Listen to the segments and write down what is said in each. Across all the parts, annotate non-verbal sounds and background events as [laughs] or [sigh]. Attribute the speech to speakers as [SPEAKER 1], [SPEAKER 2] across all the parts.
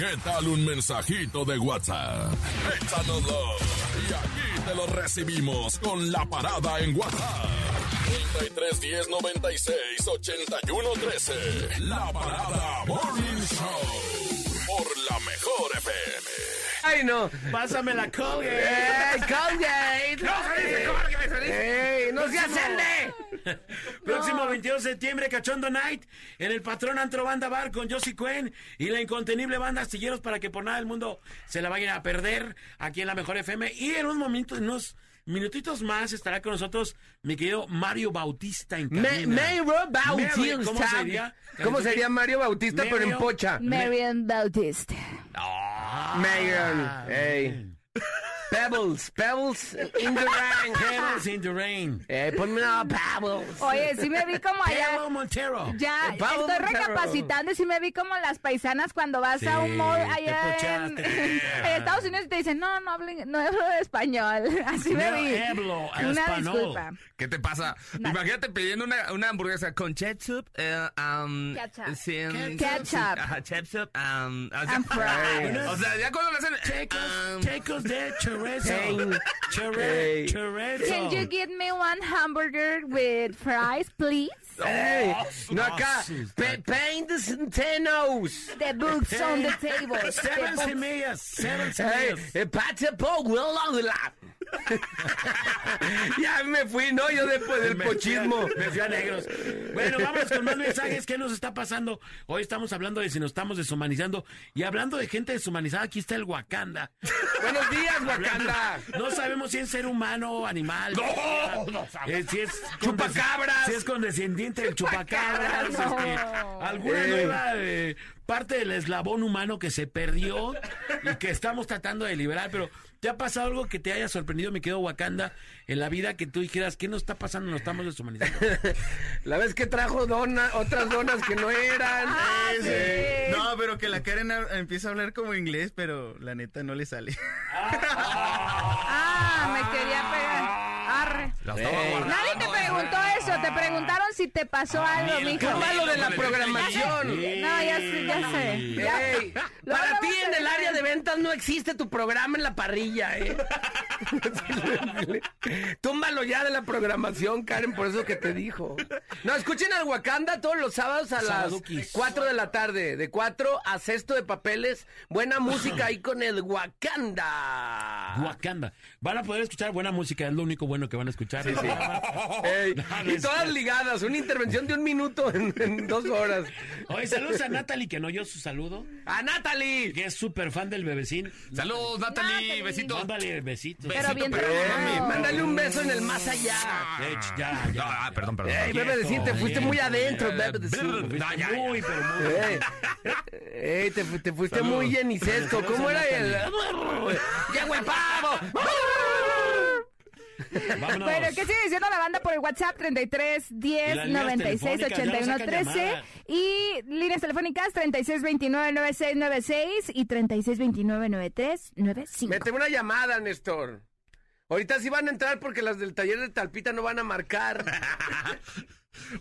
[SPEAKER 1] ¿Qué tal un mensajito de WhatsApp? Échanoslo y aquí te lo recibimos con la parada en WhatsApp. 33 10 96 81 13. La parada Morning Show. Por la mejor FM.
[SPEAKER 2] Ay, no.
[SPEAKER 3] Pásame la Colgate.
[SPEAKER 2] ¡Ey, Colgate!
[SPEAKER 3] No, se dice Colgate.
[SPEAKER 2] ¡Ey, no se acende! [laughs]
[SPEAKER 3] Próximo 22 de septiembre, Cachondo Night, en el Patrón Antro Banda Bar con Josie Cuen y la incontenible banda Astilleros para que por nada del mundo se la vayan a perder aquí en la Mejor FM. Y en un momento, en unos minutitos más, estará con nosotros mi querido Mario Bautista en cabina.
[SPEAKER 2] Mario Bautista.
[SPEAKER 3] ¿Cómo sería?
[SPEAKER 2] ¿Cómo sería Mario Bautista, pero en pocha?
[SPEAKER 4] Marian Bautista.
[SPEAKER 2] Marion. Ey. Pebbles, Pebbles in the rain.
[SPEAKER 3] Pebbles in the Rain.
[SPEAKER 2] Ey, ponme una Pebbles.
[SPEAKER 4] Oye, sí me vi como allá.
[SPEAKER 3] Pablo Montero.
[SPEAKER 4] Ya,
[SPEAKER 2] Pablo
[SPEAKER 4] estoy
[SPEAKER 2] Montero.
[SPEAKER 4] recapacitando y sí me vi como las paisanas cuando vas a
[SPEAKER 3] Sí,
[SPEAKER 4] un mall allá en, [laughs] en Estados Unidos y te dicen, no, no hablen, no hablo español. [laughs] Así me
[SPEAKER 3] No
[SPEAKER 4] vi.
[SPEAKER 3] hablo
[SPEAKER 4] Una
[SPEAKER 3] español.
[SPEAKER 4] disculpa.
[SPEAKER 5] ¿Qué te pasa?
[SPEAKER 4] Nada.
[SPEAKER 5] Imagínate pidiendo una, una hamburguesa con ketchup, eh, um,
[SPEAKER 4] Ketchup.
[SPEAKER 5] sin-
[SPEAKER 4] Ketchup.
[SPEAKER 5] sin- ajá, ketchup, um, o sea, [laughs] o sea, ya cuando lo hacen,
[SPEAKER 3] Chicos,
[SPEAKER 5] um,
[SPEAKER 3] de chorizo.
[SPEAKER 2] Hey.
[SPEAKER 3] Chore-
[SPEAKER 2] Hey.
[SPEAKER 3] Chorizo.
[SPEAKER 4] Can you give me one hamburger with fries, please?
[SPEAKER 2] Ey,
[SPEAKER 3] Oh,
[SPEAKER 2] no acá. Pe- paint the centenos.
[SPEAKER 4] The books on the table.
[SPEAKER 3] Seven
[SPEAKER 4] The books.
[SPEAKER 3] semillas, seven semillas.
[SPEAKER 2] eh, pate po, will of la- [laughs] Ya me fui, ¿no? Yo después del
[SPEAKER 3] Me fui a-
[SPEAKER 2] pochismo.
[SPEAKER 3] Me fui a negros. Bueno, vamos con más mensajes. ¿Qué nos está pasando? Hoy estamos hablando de si nos estamos deshumanizando. Y hablando de gente deshumanizada, aquí está el Wakanda.
[SPEAKER 2] Buenos días, Wakanda.
[SPEAKER 3] No sabemos si es ser humano o animal.
[SPEAKER 5] No, no
[SPEAKER 3] Eh, si es
[SPEAKER 2] Chupacabras.
[SPEAKER 3] Si es condescendiente el chupacabras.
[SPEAKER 4] No.
[SPEAKER 3] este, alguna
[SPEAKER 2] Eh.
[SPEAKER 3] nueva eh, parte del eslabón humano que se perdió y que estamos tratando de liberar. Pero, ¿te ha pasado algo que te haya sorprendido, me quedo Wakanda, en la vida que tú dijeras, ¿qué nos está pasando? Nos estamos deshumanizando. [laughs]
[SPEAKER 2] La vez que trajo dona, otras donas que no eran.
[SPEAKER 4] Ah, sí.
[SPEAKER 6] No, pero que la Karen empieza a hablar como inglés, pero la neta no le sale.
[SPEAKER 4] Ah, me quería pegar. Arre. Nadie te preguntó eso, te preguntaron si te pasó algo,
[SPEAKER 5] el
[SPEAKER 4] mijo.
[SPEAKER 2] Qué malo de la programación. [laughs]
[SPEAKER 4] No, ya sé, ya sé. Ya-
[SPEAKER 2] Ey,
[SPEAKER 4] Lo
[SPEAKER 2] para ti en el área de ventas no existe tu programa en la parrilla, ¿eh? [laughs] Túmbalo ya de la programación, Karen, por eso que te dijo. No, escuchen al Wakanda todos los sábados a las
[SPEAKER 3] Sabaduquis.
[SPEAKER 2] 4 de la tarde. De 4 a sexto de papeles. Buena música ahí con el Wakanda.
[SPEAKER 3] Wakanda. Van a poder escuchar buena música, es lo único bueno que van a escuchar. [laughs]
[SPEAKER 2] Ey, y todas
[SPEAKER 3] que-
[SPEAKER 2] ligadas, una intervención de un minuto en, en dos horas.
[SPEAKER 3] Oye, saludos a Natalie, que no oyó su saludo,
[SPEAKER 2] ¡A Natalie!
[SPEAKER 3] que es súper fan del bebecín.
[SPEAKER 5] Saludos, Natalie,
[SPEAKER 4] Natalie.
[SPEAKER 5] besitos.
[SPEAKER 3] Mándale besitos.
[SPEAKER 4] Pero bien
[SPEAKER 5] pero-.
[SPEAKER 2] Mándale un beso en el más allá.
[SPEAKER 3] Hecho, ya, ya.
[SPEAKER 5] Ah, perdón, perdón.
[SPEAKER 2] Ey, bebé, decir, te fuiste muy adentro, bebé. decir.
[SPEAKER 5] Ya, ya.
[SPEAKER 3] muy, pero muy.
[SPEAKER 2] Ey, ey, te, fu- te fuiste
[SPEAKER 3] Saludos.
[SPEAKER 2] muy jenicesco.
[SPEAKER 3] Saludos
[SPEAKER 2] ¿Cómo era el...? ¡Llegó [laughs] el pavo!
[SPEAKER 3] Vámonos.
[SPEAKER 4] Bueno, ¿qué sigue diciendo la banda por el WhatsApp? 33
[SPEAKER 3] Y
[SPEAKER 4] 10
[SPEAKER 3] las líneas
[SPEAKER 4] 96
[SPEAKER 3] telefónicas, ya no
[SPEAKER 4] 81
[SPEAKER 3] sacan
[SPEAKER 4] 13
[SPEAKER 3] llamadas.
[SPEAKER 4] y líneas telefónicas 36 29 96 96 y 36 29 93 95.
[SPEAKER 2] Mete una llamada, Néstor. Ahorita sí van a entrar porque las del taller de Talpita no van a marcar. [laughs]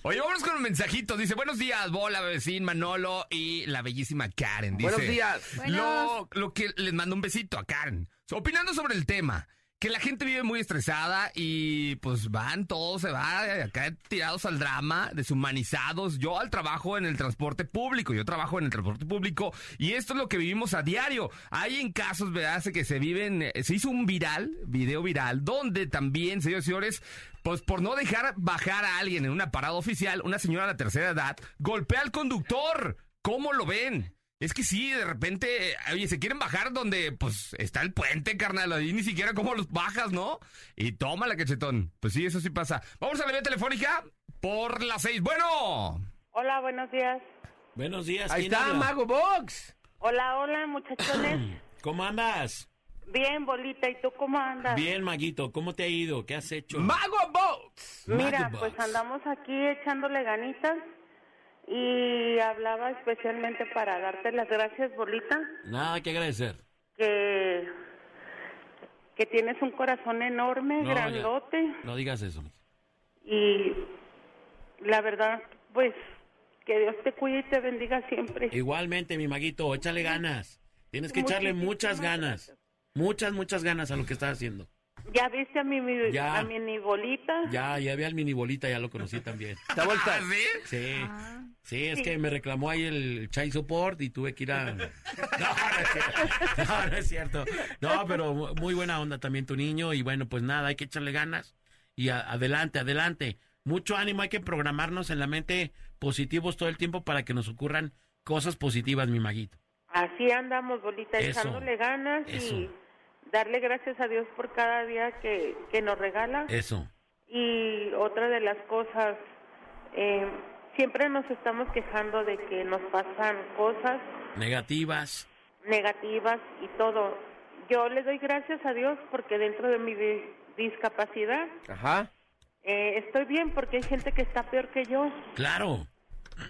[SPEAKER 5] Oye, vámonos con un mensajito. Dice, buenos días, Bola, Bebecín, Manolo y la bellísima Karen. Dice,
[SPEAKER 2] Buenos días.
[SPEAKER 5] Lo, lo que les mando un besito a Karen. Opinando sobre el tema. Que la gente vive muy estresada y pues van, todos se van acá tirados al drama, deshumanizados. Yo al trabajo en el transporte público, yo trabajo en el transporte público y esto es lo que vivimos a diario. Hay en casos, ¿verdad? que se viven, eh, se hizo un viral, video viral, donde también, señores y señores, pues por no dejar bajar a alguien en una parada oficial, una señora de la tercera edad golpea al conductor. ¿Cómo lo ven? Es que sí, de repente, oye, se quieren bajar donde, pues, está el puente, carnal, ahí ni siquiera cómo los bajas, ¿no? Y toma la cachetón. Pues sí, eso sí pasa. Vamos a la vía telefónica por las seis. Bueno.
[SPEAKER 7] Hola, buenos días.
[SPEAKER 3] Buenos días.
[SPEAKER 2] Ahí
[SPEAKER 3] ¿quién
[SPEAKER 2] está,
[SPEAKER 3] habla?
[SPEAKER 2] Mago Box.
[SPEAKER 7] Hola, hola, muchachones. [clears throat]
[SPEAKER 3] ¿Cómo andas?
[SPEAKER 7] Bien, bolita, ¿y tú cómo andas?
[SPEAKER 3] Bien, Maguito. ¿Cómo te ha ido? ¿Qué has hecho?
[SPEAKER 2] Mago Box.
[SPEAKER 7] Mira,
[SPEAKER 3] Mago
[SPEAKER 7] pues
[SPEAKER 3] Box.
[SPEAKER 7] andamos aquí echándole ganitas y hablaba especialmente para darte las gracias, bolita,
[SPEAKER 3] Nada que agradecer.
[SPEAKER 7] que que tienes un corazón enorme,
[SPEAKER 3] No, ya.
[SPEAKER 7] grandote
[SPEAKER 3] No digas eso.
[SPEAKER 7] y la verdad, pues que Dios te cuide y te bendiga siempre.
[SPEAKER 3] Igualmente, mi Maguito, échale ganas. Tienes que echarle muchas ganas.
[SPEAKER 7] gracias.
[SPEAKER 3] Muchas, muchas ganas a lo que estás haciendo.
[SPEAKER 7] ¿Ya viste a mi, mi-
[SPEAKER 3] Ya.
[SPEAKER 7] a mi bolita?
[SPEAKER 3] Ya, ya vi al mini bolita, ya lo conocí también. [laughs]
[SPEAKER 2] ¿Está vuelta?
[SPEAKER 5] ¿Ah, sí?
[SPEAKER 3] Sí.
[SPEAKER 4] Ah.
[SPEAKER 3] Sí, es que me reclamó ahí el Chai Support y tuve que ir a... [laughs] No, no es cierto. No, no es cierto. No, pero mu- muy buena onda también tu niño y bueno, pues nada, hay que echarle ganas y a- adelante, adelante. Mucho ánimo, hay que programarnos en la mente positivos todo el tiempo para que nos ocurran cosas positivas, mi maguito.
[SPEAKER 7] Así andamos, bolita,
[SPEAKER 3] Eso.
[SPEAKER 7] echándole ganas
[SPEAKER 3] Eso.
[SPEAKER 7] y darle gracias a Dios por cada día que, que nos regala.
[SPEAKER 3] Eso.
[SPEAKER 7] Y otra de las cosas, eh, siempre nos estamos quejando de que nos pasan cosas
[SPEAKER 3] Negativas.
[SPEAKER 7] negativas y todo. Yo le doy gracias a Dios porque dentro de mi di- discapacidad
[SPEAKER 2] Ajá.
[SPEAKER 7] eh, estoy bien porque hay gente que está peor que yo.
[SPEAKER 3] Claro.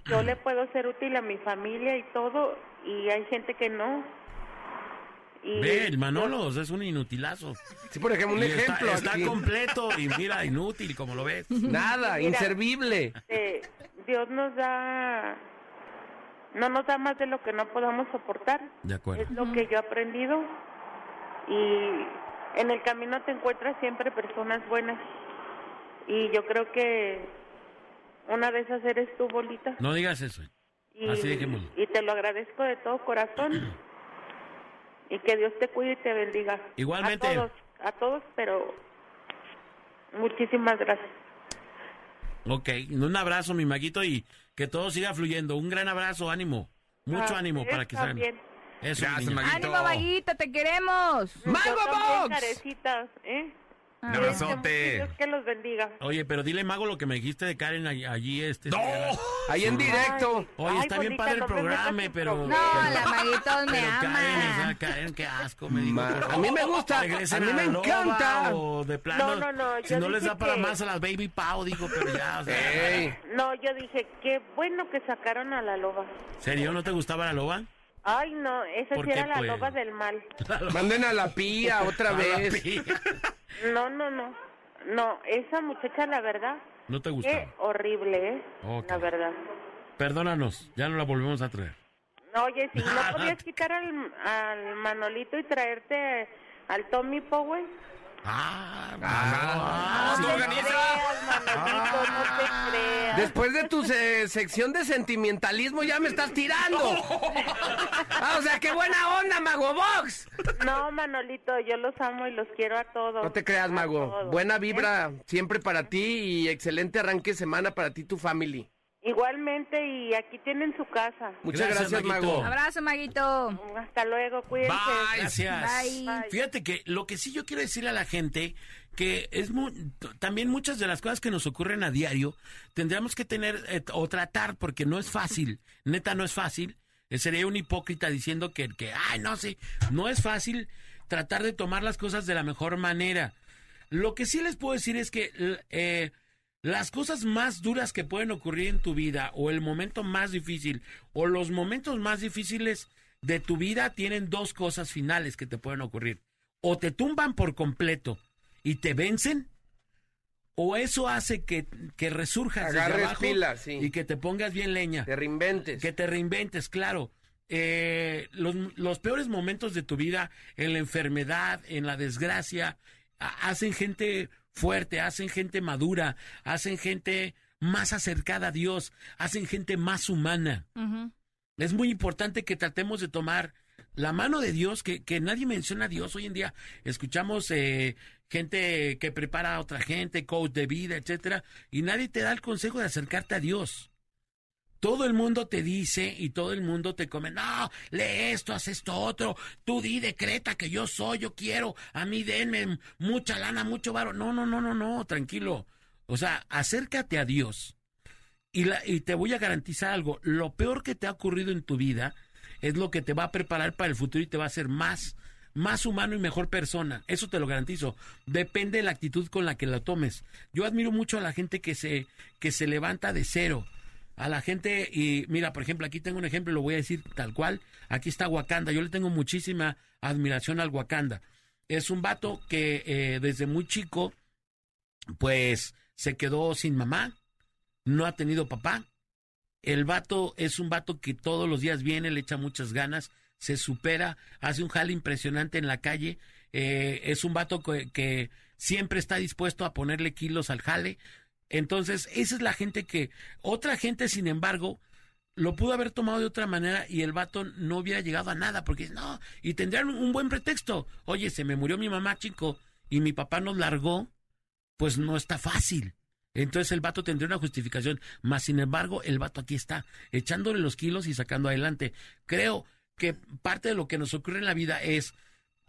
[SPEAKER 7] Yo le puedo ser útil a mi familia y todo y hay gente que no. Y
[SPEAKER 3] Ve, el Manolos es un inutilazo.
[SPEAKER 2] Sí, por ejemplo, un
[SPEAKER 3] Y
[SPEAKER 2] ejemplo.
[SPEAKER 3] Está, completo y mira, inútil, como lo ves. [laughs]
[SPEAKER 2] Nada,
[SPEAKER 7] Mira.
[SPEAKER 2] inservible.
[SPEAKER 7] eh, Dios nos da, no nos da más de lo que no podamos soportar.
[SPEAKER 3] De acuerdo.
[SPEAKER 7] Es lo que yo he aprendido y en el camino te encuentras siempre personas buenas y yo creo que una de esas eres tú, Bolita.
[SPEAKER 3] No digas eso.
[SPEAKER 7] Y,
[SPEAKER 3] Así dejémoslo.
[SPEAKER 7] y te lo agradezco de todo corazón [clears throat] y que Dios te cuide y te bendiga.
[SPEAKER 3] Igualmente.
[SPEAKER 7] A todos, a todos, pero muchísimas gracias.
[SPEAKER 3] Ok, un abrazo, mi maguito, y que todo siga fluyendo. Un gran abrazo, ánimo. Mucho
[SPEAKER 7] Ah,
[SPEAKER 3] ánimo para que salgan. Eso,
[SPEAKER 5] Gracias. Maguito.
[SPEAKER 4] ¡Ánimo, Vaguito! ¡Te queremos!
[SPEAKER 2] ¡Mago
[SPEAKER 7] Yo también,
[SPEAKER 2] Box!
[SPEAKER 7] carecitas, ¿eh?
[SPEAKER 5] Un
[SPEAKER 4] Ah.
[SPEAKER 5] abrazote.
[SPEAKER 7] Dios que los bendiga.
[SPEAKER 3] Oye, pero dile, mago, lo que me dijiste de Karen allí, allí, este.
[SPEAKER 5] ¡No!
[SPEAKER 2] Ahí en directo.
[SPEAKER 3] Oye,
[SPEAKER 7] Ay,
[SPEAKER 3] está bien padre el
[SPEAKER 7] no
[SPEAKER 3] programa, pero.
[SPEAKER 4] No,
[SPEAKER 3] pero-
[SPEAKER 4] la Maguito me
[SPEAKER 3] pero
[SPEAKER 4] ama.
[SPEAKER 3] Karen, o sea, Karen, qué asco, me dijo.
[SPEAKER 2] Ma- a mí me gusta, a mí me encanta.
[SPEAKER 3] O de plano,
[SPEAKER 7] No, no, no,
[SPEAKER 3] si no les da para
[SPEAKER 7] que-
[SPEAKER 3] más a las Baby Pau, digo, pero ya, o sea.
[SPEAKER 2] Ey,
[SPEAKER 7] No, yo dije, qué bueno que sacaron a la loba.
[SPEAKER 3] ¿Serio? ¿No te gustaba la loba?
[SPEAKER 7] Ay, no, esa
[SPEAKER 3] ¿Por
[SPEAKER 7] sí
[SPEAKER 3] qué,
[SPEAKER 7] era la
[SPEAKER 3] pues?
[SPEAKER 7] loba del mal. [laughs]
[SPEAKER 2] manden a la pía [laughs] otra vez.
[SPEAKER 3] pía. [laughs]
[SPEAKER 7] No, no, no. No, esa muchacha, la verdad,
[SPEAKER 3] ¿No te
[SPEAKER 7] qué
[SPEAKER 3] gustaba?
[SPEAKER 7] horrible, ¿eh?
[SPEAKER 3] Ok.
[SPEAKER 7] La verdad.
[SPEAKER 3] Perdónanos, ya no la volvemos a traer.
[SPEAKER 7] No, oye, si no podías quitar al, al Manolito y traerte al Tommy Powell.
[SPEAKER 3] Ah,
[SPEAKER 5] Ah. ¿tú
[SPEAKER 7] no te
[SPEAKER 5] organiza?
[SPEAKER 7] creas, Manolito, no te creas.
[SPEAKER 2] Después de tu se- sección de sentimentalismo ya me estás tirando. [laughs] Ah, o sea, qué buena onda, Mago Box.
[SPEAKER 7] No, Manolito, yo los amo y los quiero a todos.
[SPEAKER 2] No te creas, Mago. Buena
[SPEAKER 7] ¿eh?
[SPEAKER 2] vibra siempre para ti y excelente arranque de semana para ti y tu family.
[SPEAKER 7] Igualmente, y aquí tienen su casa.
[SPEAKER 2] Muchas
[SPEAKER 3] Gracias,
[SPEAKER 2] gracias,
[SPEAKER 3] Maguito.
[SPEAKER 2] Mago.
[SPEAKER 4] Abrazo, Maguito.
[SPEAKER 7] Hasta luego, cuídense.
[SPEAKER 5] Bye.
[SPEAKER 3] Gracias.
[SPEAKER 4] Bye.
[SPEAKER 3] Fíjate que lo que sí yo quiero decirle a la gente que es mu- también muchas de las cosas que nos ocurren a diario tendríamos que tener eh, o tratar porque no es fácil, [laughs] neta no es fácil. Eh, sería un hipócrita diciendo que que ay no sé, no es fácil tratar de tomar las cosas de la mejor manera. Lo que sí les puedo decir es que eh, las cosas más duras que pueden ocurrir en tu vida o el momento más difícil o los momentos más difíciles de tu vida tienen dos cosas finales que te pueden ocurrir. O te tumban por completo y te vencen, o eso hace que, que resurjas desde
[SPEAKER 2] Agarres
[SPEAKER 3] abajo
[SPEAKER 2] pilas, sí.
[SPEAKER 3] y que te pongas bien leña.
[SPEAKER 2] Te reinventes.
[SPEAKER 3] Que te reinventes, claro. Eh, los, los peores momentos de tu vida, en la enfermedad, en la desgracia, hacen gente fuerte, hacen gente madura, hacen gente más acercada a Dios, hacen gente más humana. Es muy importante que tratemos de tomar la mano de Dios, que, que nadie menciona a Dios hoy en día. Escuchamos eh, gente que prepara a otra gente, coach de vida, etcétera, y nadie te da el consejo de acercarte a Dios. Todo el mundo te dice y todo el mundo te come, no, lee esto, haz esto otro, tú di, decreta que yo soy, yo quiero, a mí denme mucha lana, mucho varo. No, no, no, no, no, tranquilo. O sea, acércate a Dios. Y, la, y te voy a garantizar algo, lo peor que te ha ocurrido en tu vida es lo que te va a preparar para el futuro y te va a hacer más, más humano y mejor persona. Eso te lo garantizo. Depende de la actitud con la que la tomes. Yo admiro mucho a la gente que se, que se levanta de cero. A la gente, y mira, por ejemplo, aquí tengo un ejemplo, lo voy a decir tal cual. Aquí está Wakanda. Yo le tengo muchísima admiración al Wakanda. Es un vato que eh, desde muy chico, pues se quedó sin mamá, no ha tenido papá, El vato es un vato que todos los días viene, le echa muchas ganas, se supera, hace un jale impresionante en la calle. eh, es un vato que, que siempre está dispuesto a ponerle kilos al jale. Entonces, esa es la gente que. Otra gente, sin embargo, lo pudo haber tomado de otra manera y el vato no hubiera llegado a nada, porque no, y tendrían un buen pretexto. Oye, se me murió mi mamá, chico, y mi papá nos largó, pues no está fácil. Entonces el vato tendría una justificación, más sin embargo, el vato aquí está, echándole los kilos y sacando adelante. Creo que parte de lo que nos ocurre en la vida es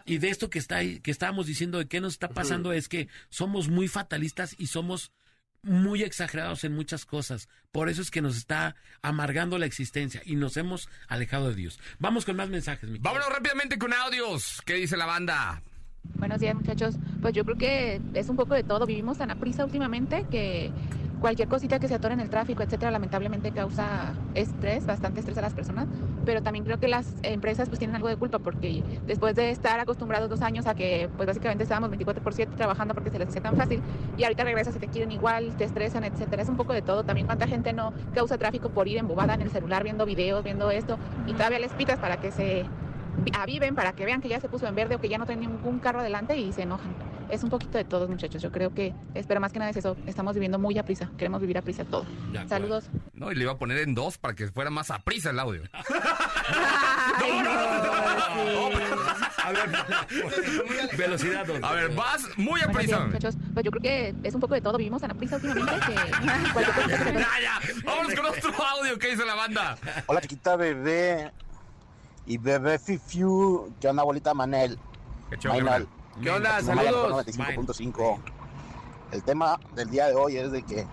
[SPEAKER 3] y de esto que está que estábamos diciendo de qué nos está pasando es que somos muy fatalistas y somos muy exagerados en muchas cosas. Por eso es que nos está amargando la existencia y nos hemos alejado de Dios. Vamos con más mensajes, mi querido.
[SPEAKER 5] Vámonos rápidamente con audios. ¿Qué dice la banda?
[SPEAKER 8] Buenos días, muchachos. Pues yo creo que es un poco de todo. Vivimos tan a prisa últimamente que cualquier cosita que se atore en el tráfico, etcétera, lamentablemente causa estrés, bastante estrés a las personas. Pero también creo que las empresas pues tienen algo de culpa porque después de estar acostumbrados dos años a que pues básicamente estábamos 24 por 7 trabajando porque se les hacía tan fácil y ahorita regresas y te quieren igual, te estresan, etcétera. Es un poco de todo. También cuánta gente no causa tráfico por ir embobada en el celular viendo videos, viendo esto y todavía les pitas para que se aviven para que vean que ya se puso en verde o que ya no tiene ningún carro adelante y se enojan. Es un poquito de todos, muchachos. Yo creo que, espero más que nada es eso. Estamos viviendo muy a prisa. Queremos vivir a prisa todo. Saludos.
[SPEAKER 5] No, y le iba a poner en dos para que fuera más a prisa el audio.
[SPEAKER 4] Ay, no, sí.
[SPEAKER 3] A ver, [laughs] [laughs] velocidad. don-
[SPEAKER 5] A ver, vas muy a prisa.
[SPEAKER 8] muchachos. Pues yo creo que es un poco de todo. Vivimos tan a prisa últimamente que [laughs] que
[SPEAKER 5] Ya, ya. Vámonos con otro audio. ¿Qué dice la banda?
[SPEAKER 9] Hola chiquita bebé y bebé Fifiu, ¿qué onda bolita Manel?
[SPEAKER 5] Qué carnal.
[SPEAKER 2] ¿Qué onda? Saludos.
[SPEAKER 9] 95.5. El tema del día de hoy es de que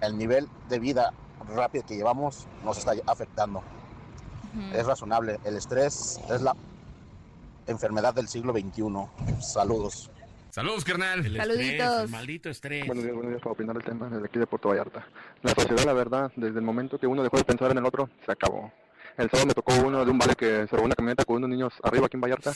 [SPEAKER 9] el nivel de vida rápido que llevamos nos está afectando. Es razonable. El estrés es la enfermedad del siglo XXI. Saludos.
[SPEAKER 5] Saludos, carnal.
[SPEAKER 3] El estrés,
[SPEAKER 4] Saluditos.
[SPEAKER 3] el maldito estrés.
[SPEAKER 10] Buenos días, buenos días para opinar el tema desde aquí de Puerto Vallarta. La sociedad, la verdad, desde el momento que uno dejó de pensar en el otro, se acabó. El sábado me tocó uno de un vale que se robó una camioneta con unos niños arriba aquí en Vallarta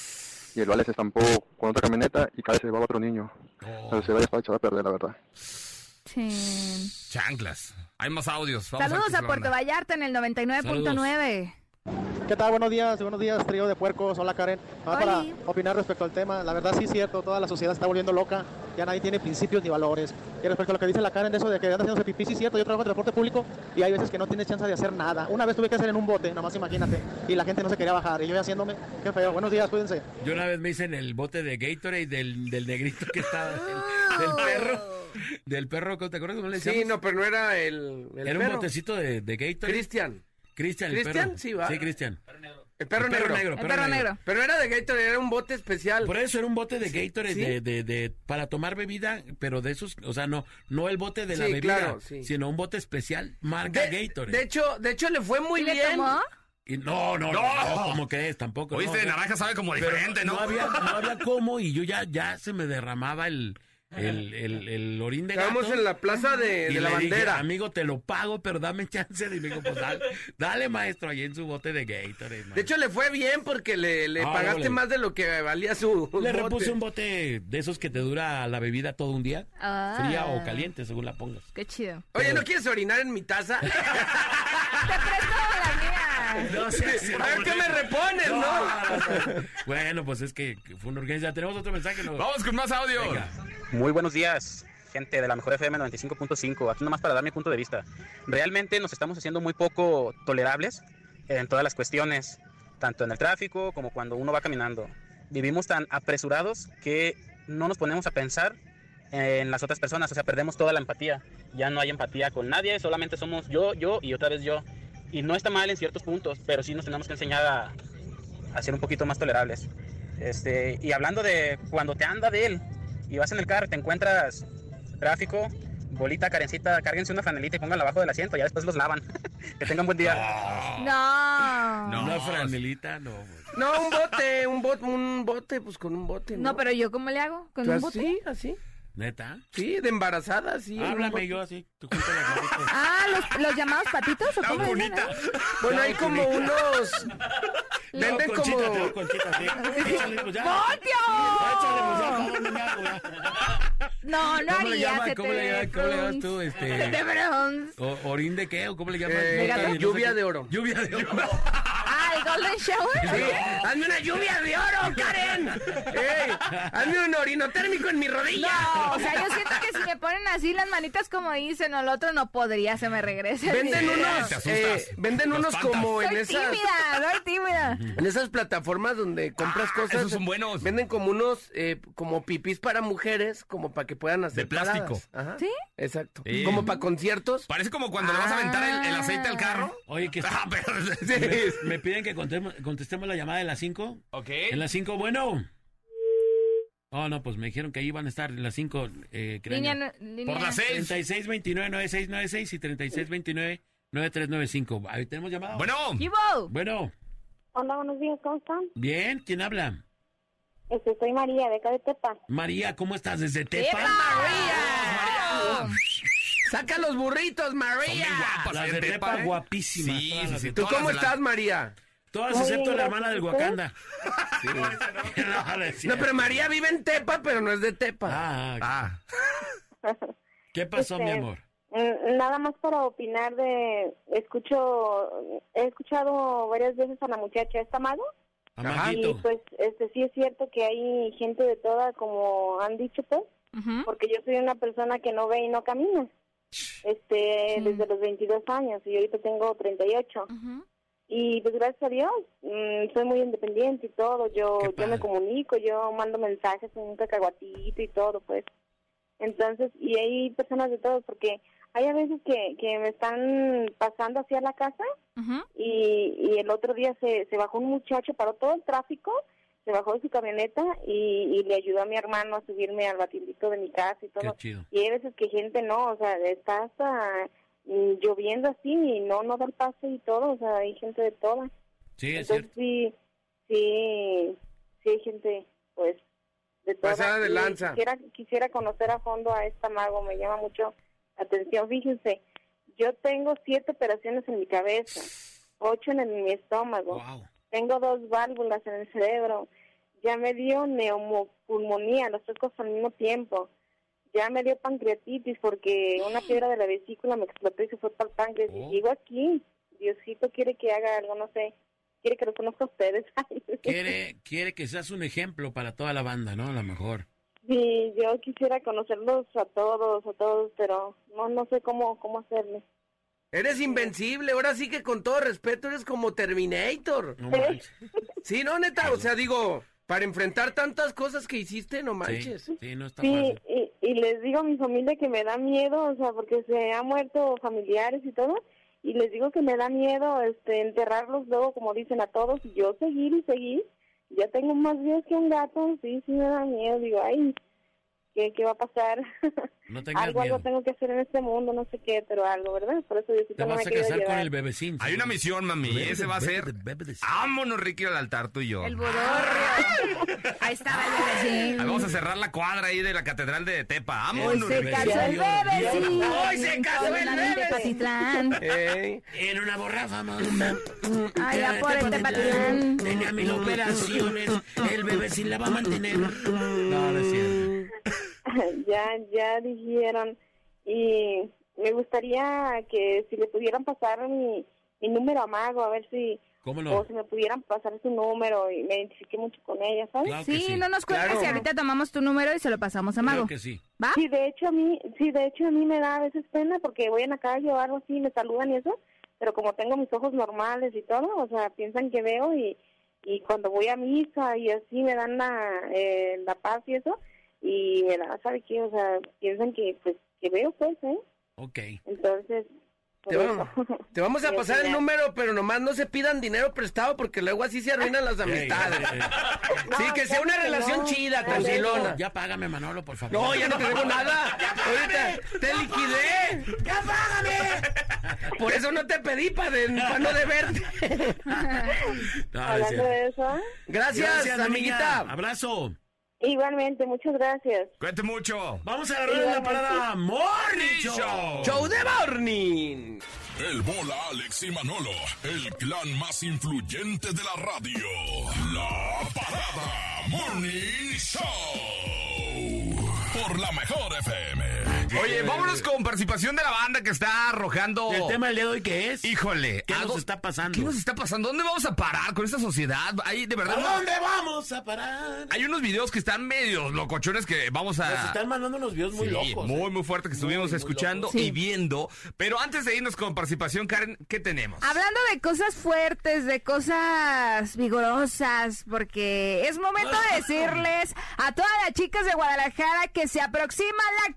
[SPEAKER 10] y el vale se estampó con otra camioneta y cada vez se llevaba otro niño. La sociedad ya está echada a perder, la verdad.
[SPEAKER 4] Sí.
[SPEAKER 5] Chanclas. Hay más audios. Vamos
[SPEAKER 4] Saludos a
[SPEAKER 5] la
[SPEAKER 4] Puerto. Vallarta en el 99.9.
[SPEAKER 11] ¿Qué tal? Buenos días, buenos días, trío de puercos. Hola Karen. Más para opinar respecto al tema. La verdad sí es cierto, toda la sociedad está volviendo loca. Ya nadie tiene principios ni valores. Y respecto a lo que dice la Karen de eso de que anda haciéndose pipí, sí es cierto. Yo trabajo en transporte público y hay veces que no tienes chance de hacer nada. Una vez tuve que hacer en un bote, nomás imagínate. Y la gente no se quería bajar. Y yo ya haciéndome, qué feo. Buenos días, cuídense.
[SPEAKER 3] Yo una vez me hice en el bote de Gatorade del, del negrito que estaba, del, [laughs] del perro. Del perro, ¿te acuerdas cómo le
[SPEAKER 2] Sí,
[SPEAKER 3] decíamos?
[SPEAKER 2] no, pero no era el, el
[SPEAKER 3] Era un
[SPEAKER 2] perro.
[SPEAKER 3] botecito de, de Gatorade.
[SPEAKER 2] Cristian.
[SPEAKER 3] Cristian, el
[SPEAKER 2] ¿Cristian?
[SPEAKER 3] perro.
[SPEAKER 2] Sí, va.
[SPEAKER 3] Sí, Cristian.
[SPEAKER 2] El perro
[SPEAKER 3] El
[SPEAKER 2] negro.
[SPEAKER 3] perro negro,
[SPEAKER 4] El perro negro.
[SPEAKER 2] Pero era de Gatorade, era un bote especial.
[SPEAKER 3] Por eso era un bote de Gatorade
[SPEAKER 2] ¿Sí?
[SPEAKER 3] de, de, de- para tomar bebida, pero de esos, o sea, no, no el bote de la
[SPEAKER 2] Sí,
[SPEAKER 3] bebida,
[SPEAKER 2] claro, sí.
[SPEAKER 3] sino un bote especial marca
[SPEAKER 2] de,
[SPEAKER 3] Gatorade.
[SPEAKER 2] de hecho, de hecho le fue muy
[SPEAKER 4] ¿Y le
[SPEAKER 2] bien.
[SPEAKER 4] tomó?
[SPEAKER 3] Y no, no, no,
[SPEAKER 5] ¡No!
[SPEAKER 3] no, ¿cómo crees? Tampoco.
[SPEAKER 5] Oíste,
[SPEAKER 3] no,
[SPEAKER 5] de naranja sabe como diferente, ¿no?
[SPEAKER 3] No había, no había cómo y yo ya, ya se me derramaba el, el, [laughs] el, el orín de gato.
[SPEAKER 2] Estábamos en la plaza de,
[SPEAKER 3] y
[SPEAKER 2] de la
[SPEAKER 3] le dije,
[SPEAKER 2] bandera.
[SPEAKER 3] amigo, te lo pago, pero dame chance. Y me dijo, pues dale, dale, maestro, ahí en su bote de Gatorade.
[SPEAKER 2] De hecho, le fue bien porque le, le
[SPEAKER 3] Ah,
[SPEAKER 2] pagaste
[SPEAKER 3] le-
[SPEAKER 2] más de lo que valía su
[SPEAKER 3] le
[SPEAKER 2] bote.
[SPEAKER 3] repuse un bote de esos que te dura la bebida todo un día,
[SPEAKER 4] Ah.
[SPEAKER 3] fría o caliente, según la pongas.
[SPEAKER 4] Qué chido.
[SPEAKER 2] Oye, ¿no quieres orinar en mi taza? [laughs]
[SPEAKER 4] Te presto la mía.
[SPEAKER 3] No sé
[SPEAKER 2] A ver qué me repones, ¿no? [laughs]
[SPEAKER 3] Bueno, pues es que fue una urgencia. Tenemos otro mensaje. ¿no?
[SPEAKER 5] Vamos con más audios.
[SPEAKER 3] Venga.
[SPEAKER 12] Muy buenos días, gente de la mejor FM 95.5. Aquí nomás para dar mi punto de vista. Realmente nos estamos haciendo muy poco tolerables en todas las cuestiones, tanto en el tráfico como cuando uno va caminando. Vivimos tan apresurados que no nos ponemos a pensar en las otras personas, o sea, perdemos toda la empatía. Ya no hay empatía con nadie, solamente somos yo, yo y otra vez yo. Y no está mal en ciertos puntos, pero sí nos tenemos que enseñar a, a ser un poquito más tolerables. Este, y hablando de cuando te anda de él y vas en el carro te encuentras tráfico, bolita, carencita, cárguense una franelita y pónganla abajo del asiento, ya después los lavan. [laughs] que tengan buen día.
[SPEAKER 4] No.
[SPEAKER 5] No.
[SPEAKER 3] Una franelita, no. pues.
[SPEAKER 2] No, un bote, un bote, un bote, pues con un bote. No,
[SPEAKER 4] No, pero yo, ¿cómo le hago? ¿Con
[SPEAKER 2] ¿Tú
[SPEAKER 4] un bote?
[SPEAKER 2] así, así.
[SPEAKER 3] ¿Neta?
[SPEAKER 2] Sí, de embarazada, sí. bote.
[SPEAKER 3] Háblame yo así. Tú junta las [laughs] manitas.
[SPEAKER 4] Ah, ¿los, los llamados patitos o
[SPEAKER 5] La
[SPEAKER 4] cómo dicen, eh?
[SPEAKER 2] Bueno, hay como unos... Venden
[SPEAKER 3] Conchita,
[SPEAKER 2] como...
[SPEAKER 3] te doy Conchita, [laughs] sí. Échale, pues, ya.
[SPEAKER 4] ¡Poncho!
[SPEAKER 3] Échale, pues.
[SPEAKER 4] No, no
[SPEAKER 3] ¿Cómo le
[SPEAKER 4] haría.
[SPEAKER 3] llamas?
[SPEAKER 4] se
[SPEAKER 3] ¿Cómo
[SPEAKER 4] te
[SPEAKER 3] le llamas? ¿Cómo le llamas tú?
[SPEAKER 4] Se
[SPEAKER 3] Este... [laughs]
[SPEAKER 4] bronce.
[SPEAKER 3] O- ¿Orín de qué? ¿O cómo le llamas?
[SPEAKER 2] Eh,
[SPEAKER 3] Nota y no sé
[SPEAKER 2] lluvia
[SPEAKER 3] qué.
[SPEAKER 2] de oro.
[SPEAKER 3] Lluvia de oro.
[SPEAKER 4] Ah, el Golden Shower.
[SPEAKER 2] Sí, hazme una lluvia de oro, Karen. Ey, hazme un orino térmico en mi rodilla.
[SPEAKER 4] O sea, yo siento que si me ponen así las manitas como dicen o el otro no podría, se me regresa.
[SPEAKER 2] Venden unos, eh, venden unos como en
[SPEAKER 4] Soy
[SPEAKER 2] esas,
[SPEAKER 4] tímida, soy tímida.
[SPEAKER 2] en esas plataformas donde compras
[SPEAKER 5] Ah,
[SPEAKER 2] cosas.
[SPEAKER 5] esos son buenos.
[SPEAKER 2] Venden como unos, eh, como pipís para mujeres, como para que puedan hacer
[SPEAKER 5] De plástico.
[SPEAKER 2] paradas. Ajá.
[SPEAKER 4] ¿Sí?
[SPEAKER 2] Exacto.
[SPEAKER 5] Sí.
[SPEAKER 2] Como para conciertos.
[SPEAKER 5] Parece como cuando le vas a aventar el, el aceite al carro.
[SPEAKER 3] Oye, que [laughs]
[SPEAKER 5] Ah, pero...
[SPEAKER 3] me, me piden que contemos, contestemos la llamada de las 5.
[SPEAKER 5] Ok.
[SPEAKER 3] En las 5, bueno. Oh, no, pues me dijeron que ahí van a estar las 5. Eh,
[SPEAKER 4] Línea, no- línea.
[SPEAKER 5] Por las seis.
[SPEAKER 3] 3629-9696 y 3629-9395. Ahí tenemos llamada.
[SPEAKER 5] Bueno.
[SPEAKER 4] Chivo.
[SPEAKER 3] Bueno,
[SPEAKER 13] Hola, buenos días, ¿cómo están?
[SPEAKER 3] bien, ¿quién habla?
[SPEAKER 13] Este, soy María, de acá de Tepa.
[SPEAKER 3] María, ¿cómo estás? ¿Desde Tepa?
[SPEAKER 2] ¡María! ¡Saca los burritos, María!
[SPEAKER 5] guapas.
[SPEAKER 3] Las de
[SPEAKER 5] en
[SPEAKER 3] Tepa,
[SPEAKER 5] Tepa, ¿eh?
[SPEAKER 3] guapísimas.
[SPEAKER 5] Sí, sí, sí.
[SPEAKER 3] de
[SPEAKER 2] ¿Tú cómo
[SPEAKER 5] de la-
[SPEAKER 2] estás, María?
[SPEAKER 3] Todas excepto la hermana del. Wakanda. [laughs] no,
[SPEAKER 2] pero María vive en Tepa, pero no es de Tepa.
[SPEAKER 3] Ah,
[SPEAKER 5] Ah,
[SPEAKER 3] ¿qué pasó,
[SPEAKER 13] Este,
[SPEAKER 3] mi amor?
[SPEAKER 13] Mm, Nada más para opinar de... Escucho... He escuchado varias veces a la muchacha, ¿está Mago? Y pues este sí es cierto que hay gente de toda, como han dicho pues, porque yo soy una persona que no ve y no camina. Este, desde los 22 años y ahorita tengo 38.
[SPEAKER 4] Ujú.
[SPEAKER 13] Y pues gracias a Dios, mm, soy muy independiente y todo. Yo, yo me comunico, yo mando mensajes en un cacahuatito y todo, pues. Entonces, y hay personas de todos, porque hay a veces que, que me están pasando hacia la casa y, y el otro día se, se bajó un muchacho, paró todo el tráfico, se bajó de su camioneta y, y le ayudó a mi hermano a subirme al batidito de mi casa y
[SPEAKER 3] Qué
[SPEAKER 13] todo.
[SPEAKER 3] chido.
[SPEAKER 13] Y hay veces que gente no, o sea, está hasta lloviendo así y no, no da el pase y todo, o sea, hay gente de todas.
[SPEAKER 3] Sí, es
[SPEAKER 13] Entonces
[SPEAKER 3] cierto.
[SPEAKER 13] sí, sí, sí hay gente, pues, de todas.
[SPEAKER 2] Pasada de lanza.
[SPEAKER 13] Quisiera, quisiera conocer a fondo a esta mago, me llama mucho la atención. Fíjense, yo tengo siete operaciones en mi cabeza, ocho en, el- mi estómago,
[SPEAKER 3] Wow.
[SPEAKER 13] tengo dos válvulas en el cerebro, ya me dio neumopulmonía, las tres cosas al mismo tiempo. Ya me dio pancreatitis porque una piedra de la vesícula me explotó y se fue para el páncreas.
[SPEAKER 3] Oh.
[SPEAKER 13] Y sigo aquí. Diosito quiere que haga algo, no sé. Quiere que los conozca a ustedes. [laughs]
[SPEAKER 3] Quiere, quiere que seas un ejemplo para toda la banda, ¿no? A lo mejor.
[SPEAKER 13] Sí, yo quisiera conocerlos a todos, a todos, pero no no sé cómo cómo hacerle.
[SPEAKER 2] Eres invencible, ahora sí que con todo respeto eres como Terminator.
[SPEAKER 3] No manches.
[SPEAKER 2] Sí, no, neta, o sea, digo, para enfrentar tantas cosas que hiciste, no
[SPEAKER 3] Sí,
[SPEAKER 2] manches.
[SPEAKER 3] sí, no está
[SPEAKER 13] Sí,
[SPEAKER 3] fácil.
[SPEAKER 13] y, y les digo a mi familia que me da miedo, o sea, porque se han muerto familiares y todo, y les digo que me da miedo este enterrarlos luego, como dicen a todos, y yo seguir y seguir. Ya tengo más días que un gato, sí, sí me da miedo, digo, ay, ¿qué, qué va a pasar? [laughs]
[SPEAKER 3] No tengas
[SPEAKER 13] algo,
[SPEAKER 3] miedo.
[SPEAKER 13] algo tengo que hacer en este mundo, no sé qué, pero algo, ¿verdad? Por eso Diosito
[SPEAKER 3] Te
[SPEAKER 13] no me
[SPEAKER 3] vas
[SPEAKER 13] ha
[SPEAKER 3] a casar con el bebecín.
[SPEAKER 5] Hay una misión, mami.
[SPEAKER 3] Bebe,
[SPEAKER 5] Ese va a ser. Vámonos, Ricky, al altar tú y yo.
[SPEAKER 4] El bodorrio. Ahí estaba el bebecín.
[SPEAKER 5] Ahí vamos a cerrar la cuadra ahí de la catedral de Tepa. Vámonos.
[SPEAKER 4] Hoy se
[SPEAKER 5] Ricky.
[SPEAKER 4] casó el bebecín.
[SPEAKER 2] Hoy se casó el
[SPEAKER 4] la
[SPEAKER 2] bebecín.
[SPEAKER 3] En una borra famosa.
[SPEAKER 4] Allá por el Tepatitlán.
[SPEAKER 3] Tenía mil operaciones. El bebecín la va a mantener. No, no es cierto. [laughs]
[SPEAKER 13] ya, ya dijeron. Y me gustaría que si le pudieran pasar mi, mi número a Mago, a ver si,
[SPEAKER 3] ¿Cómo
[SPEAKER 13] o
[SPEAKER 3] no?
[SPEAKER 13] si me pudieran pasar su número y me identifiqué mucho con ella, ¿sabes?
[SPEAKER 3] Claro
[SPEAKER 4] Sí,
[SPEAKER 3] sí.
[SPEAKER 4] no nos cuelgues
[SPEAKER 2] Claro.
[SPEAKER 4] y ahorita tomamos tu número y se lo pasamos a Mago.
[SPEAKER 3] Claro que sí.
[SPEAKER 4] ¿Va?
[SPEAKER 13] Sí, de hecho a mí, sí, de hecho a mí me da a veces pena porque voy en la calle o algo así, me saludan y eso, pero como tengo mis ojos normales y todo, o sea, piensan que veo y, y cuando voy a misa y así me dan la, eh, la paz y eso, y me da, ¿sabe qué? O sea, piensan que, pues, que veo, pues, ¿eh?
[SPEAKER 3] Ok.
[SPEAKER 13] Entonces,
[SPEAKER 2] Te vamos, [laughs] te vamos a [laughs] pasar el número, pero nomás no se pidan dinero prestado porque luego así se arruinan las [laughs] amistades. Sí,
[SPEAKER 13] No,
[SPEAKER 2] que sea una relación
[SPEAKER 13] no.
[SPEAKER 2] chida, tranquilona.
[SPEAKER 3] Ya págame, Manolo, por favor.
[SPEAKER 2] No, ya no te debo nada. Ahorita te liquidé. ¡Ya págame! Por eso no te pedí para no deberte.
[SPEAKER 3] No, no es
[SPEAKER 13] Hablando
[SPEAKER 3] cierto.
[SPEAKER 13] de eso,
[SPEAKER 2] Gracias,
[SPEAKER 3] amiga.
[SPEAKER 2] amiguita.
[SPEAKER 3] Abrazo.
[SPEAKER 13] Igualmente, muchas gracias.
[SPEAKER 5] Cuente mucho.
[SPEAKER 3] Vamos a agarrar en la parada Morning Show.
[SPEAKER 2] Show de morning.
[SPEAKER 1] El bola Alex y Manolo, el clan más influyente de la radio. La parada Morning Show. Por la mejor FM.
[SPEAKER 5] Oye, vámonos con participación de la banda que está arrojando.
[SPEAKER 3] ¿El tema del día de hoy qué es?
[SPEAKER 5] Híjole.
[SPEAKER 3] ¿Qué
[SPEAKER 5] algo-
[SPEAKER 3] nos está pasando?
[SPEAKER 5] ¿Qué nos está pasando? ¿Dónde vamos a parar con esta sociedad? Hay de verdad.
[SPEAKER 3] ¿A dónde vamos a parar?
[SPEAKER 5] Hay unos videos que están medios locochones que vamos a.
[SPEAKER 3] Nos están mandando unos videos muy
[SPEAKER 5] Sí,
[SPEAKER 3] locos.
[SPEAKER 5] Muy,
[SPEAKER 3] ¿eh?
[SPEAKER 5] muy fuerte que estuvimos
[SPEAKER 3] muy
[SPEAKER 5] escuchando y viendo. Pero antes de irnos con participación, Karen, ¿qué tenemos?
[SPEAKER 4] Hablando de cosas fuertes, de cosas vigorosas, porque es momento de [laughs] decirles a todas las chicas de Guadalajara que se aproxima la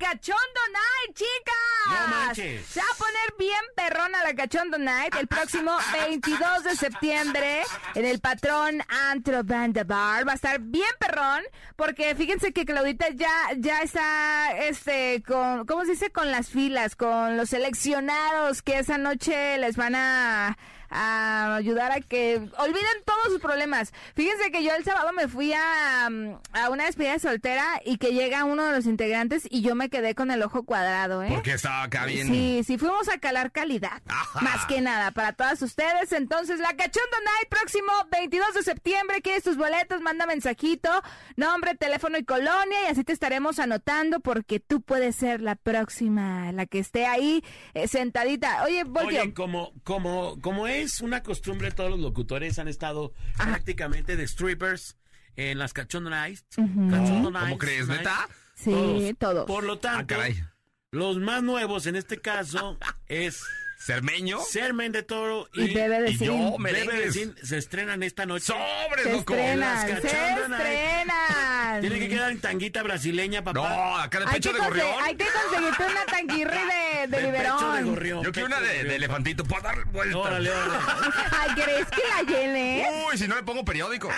[SPEAKER 4] Cachondo Night, chicas.
[SPEAKER 3] No manches.
[SPEAKER 4] Se va a poner bien perrona la Cachondo Night el próximo [laughs] 22 de septiembre en el patrón Antro Banda Bar. Va a estar bien perrón, porque fíjense que Claudita ya, ya está, este, con, ¿cómo se dice? Con las filas, con los seleccionados que esa noche les van a a ayudar a que olviden todos sus problemas. Fíjense que yo el sábado me fui a, mm, a una despedida de soltera y que llega uno de los integrantes y yo me quedé con el ojo cuadrado, ¿eh?
[SPEAKER 5] Porque estaba acá bien.
[SPEAKER 4] Sí, sí, fuimos a calar calidad. Más que nada, para todas ustedes. Entonces, la Cachondo Night, próximo 22 de septiembre. ¿Quieres tus boletos? Manda mensajito, nombre, teléfono y colonia. Y así te estaremos anotando porque tú puedes ser la próxima, la que esté ahí eh, sentadita. Oye, Voltio.
[SPEAKER 3] Oye, como, como, como es una costumbre, todos los locutores han estado prácticamente de strippers en las Cachondo Nights. Cachondo
[SPEAKER 5] ¿Cómo crees,
[SPEAKER 3] Nights.
[SPEAKER 5] neta?
[SPEAKER 4] Sí, todos.
[SPEAKER 3] Por lo tanto,
[SPEAKER 5] Ah, caray.
[SPEAKER 3] los más nuevos en este caso es
[SPEAKER 5] ¿Cermeño?
[SPEAKER 3] Sermen de Toro y,
[SPEAKER 4] Y Bebe de
[SPEAKER 5] y yo.
[SPEAKER 3] Bebe de se estrenan esta noche.
[SPEAKER 5] ¡Sobres,
[SPEAKER 4] Se
[SPEAKER 5] loco!
[SPEAKER 4] estrenan, se estrenan.
[SPEAKER 3] Tiene que quedar en tanguita brasileña, papá.
[SPEAKER 5] No, acá de pecho de gorrión.
[SPEAKER 4] hay que conseguirte una tanguirri de, de
[SPEAKER 3] De pecho de gorrión.
[SPEAKER 5] Yo quiero una de, elefantito para dar vuelta.
[SPEAKER 3] Órale, órale. [laughs]
[SPEAKER 4] Ay, ¿crees que la llene?
[SPEAKER 5] Uy, si no le pongo periódico.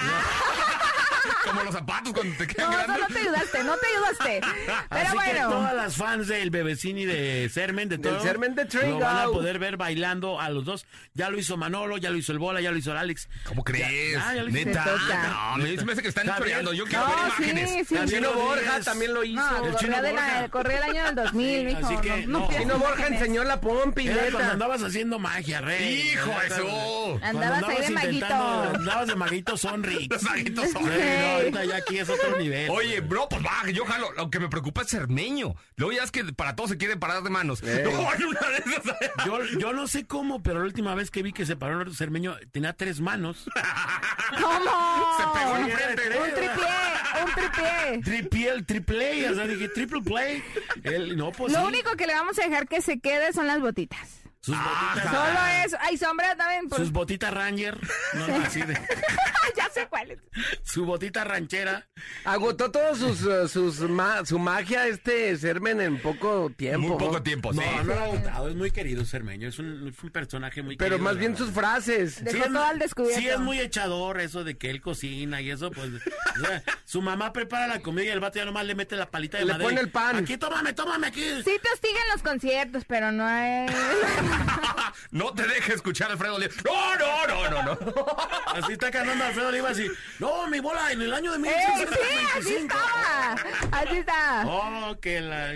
[SPEAKER 5] Como los zapatos cuando te quedan
[SPEAKER 4] No,
[SPEAKER 5] grandes.
[SPEAKER 4] no te ayudaste, no te ayudaste. [laughs] Pero
[SPEAKER 3] Así que
[SPEAKER 4] bueno.
[SPEAKER 3] todas las fans del Bebecín y de Sermen de
[SPEAKER 2] Del
[SPEAKER 3] Toro
[SPEAKER 2] Sermen de Trigo.
[SPEAKER 3] lo van a poder ver bailando a los dos. Ya lo hizo Manolo, ya lo hizo el Bola, ya lo hizo el Alex.
[SPEAKER 5] ¿Cómo crees?
[SPEAKER 3] Ya, ya lo hice.
[SPEAKER 5] Neta. No, me parece que están choreando. Yo quiero ver
[SPEAKER 4] No,
[SPEAKER 5] imágenes.
[SPEAKER 4] sí.
[SPEAKER 2] Chino Borja también lo hizo.
[SPEAKER 4] No,
[SPEAKER 3] El Chino
[SPEAKER 4] corría, de la-
[SPEAKER 3] Borja.
[SPEAKER 4] corría el año del 2000, mijo.
[SPEAKER 3] así que
[SPEAKER 4] no,
[SPEAKER 3] no.
[SPEAKER 2] Chino Borja enseñó la pompi,
[SPEAKER 3] Era cuando
[SPEAKER 2] neta.
[SPEAKER 3] andabas haciendo magia, rey.
[SPEAKER 5] Hijo
[SPEAKER 3] Neta,
[SPEAKER 5] eso.
[SPEAKER 4] Andabas ahí de maguito.
[SPEAKER 3] Andabas de maguito Sonrix. [laughs]
[SPEAKER 5] Los maguitos son.
[SPEAKER 3] No, ahorita ya aquí es otro [laughs] nivel.
[SPEAKER 5] Oye, bro, pues va, yo jalo. Lo que me preocupa es Cermeño. Luego ya es que para todos se quieren parar de manos.
[SPEAKER 2] Ey. [laughs]
[SPEAKER 5] No, hay una de esas. [laughs]
[SPEAKER 3] Yo, yo no sé cómo, pero la última vez que vi que se paró un cermeño tenía tres manos.
[SPEAKER 4] ¿Cómo?
[SPEAKER 5] Se pegó en
[SPEAKER 3] Sí,
[SPEAKER 5] frente.
[SPEAKER 4] Un tripié, un tripié.
[SPEAKER 3] Triple, triple, o sea, dije triple play. Él, no, pues
[SPEAKER 4] Lo
[SPEAKER 3] sí,
[SPEAKER 4] único que le vamos a dejar que se quede son las botitas.
[SPEAKER 3] Sus botitas.
[SPEAKER 4] Solo eso. Ay, sombra también. pues.
[SPEAKER 3] Sus botitas Ranger. No, así de. [laughs]
[SPEAKER 4] ya sé cuáles.
[SPEAKER 3] Su botita ranchera.
[SPEAKER 2] Agotó todos sus, eh, sus ma- su magia este Sermen en poco tiempo.
[SPEAKER 5] Muy poco
[SPEAKER 2] ¿no?
[SPEAKER 5] tiempo,
[SPEAKER 3] No,
[SPEAKER 5] sí.
[SPEAKER 3] no lo ha agotado, es muy querido Cermeño. Es un, es un personaje muy
[SPEAKER 2] Pero
[SPEAKER 3] querido.
[SPEAKER 2] más bien sus frases.
[SPEAKER 4] Dejó
[SPEAKER 3] Sí es-
[SPEAKER 4] todo al descubierto.
[SPEAKER 3] Sí, es muy echador eso de que él cocina y eso, pues. o sea, su mamá prepara la comida y el vato ya nomás le mete la palita de
[SPEAKER 2] Le
[SPEAKER 3] madera.
[SPEAKER 2] pone
[SPEAKER 3] y,
[SPEAKER 2] el pan.
[SPEAKER 3] Aquí, tómame, tómame, aquí.
[SPEAKER 4] Sí te hostigan los conciertos, pero no es... [laughs] [laughs]
[SPEAKER 5] No te dejes escuchar a Alfredo Olivas. No, no, no, no, no.
[SPEAKER 3] Así está cantando Alfredo Olivas y. No, mi bola, en el año de
[SPEAKER 4] ¡Eh, sí! Así
[SPEAKER 3] 1625.
[SPEAKER 4] estaba. Así está.
[SPEAKER 3] Oh, que la.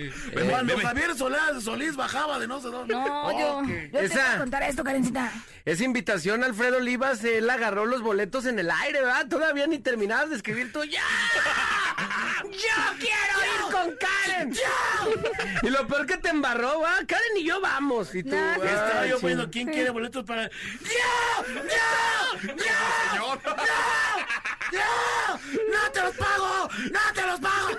[SPEAKER 3] Cuando
[SPEAKER 5] bebe.
[SPEAKER 3] Javier Solís, Solís bajaba de no sé dónde.
[SPEAKER 4] No,
[SPEAKER 3] Oh,
[SPEAKER 4] yo, yo te
[SPEAKER 2] Esa-
[SPEAKER 4] voy a contar esto, Karencita.
[SPEAKER 2] Esa invitación Alfredo Olivas, él agarró los boletos en el aire, ¿verdad? Todavía ni terminabas de escribir tú. ¡Ya! ¡Yo quiero ir con Karen! ¡Ya! Y lo peor que te embarró, ¿va? Karen y yo vamos. Y tú,
[SPEAKER 4] No,
[SPEAKER 3] Y estaba yo
[SPEAKER 2] sí.
[SPEAKER 3] poniendo, ¿quién quiere boletos para.? ¡Yo! ¡Yo! ¡Yo!
[SPEAKER 5] Señor.
[SPEAKER 3] ¡Yo! ¡No te los pago! ¡No te los pago!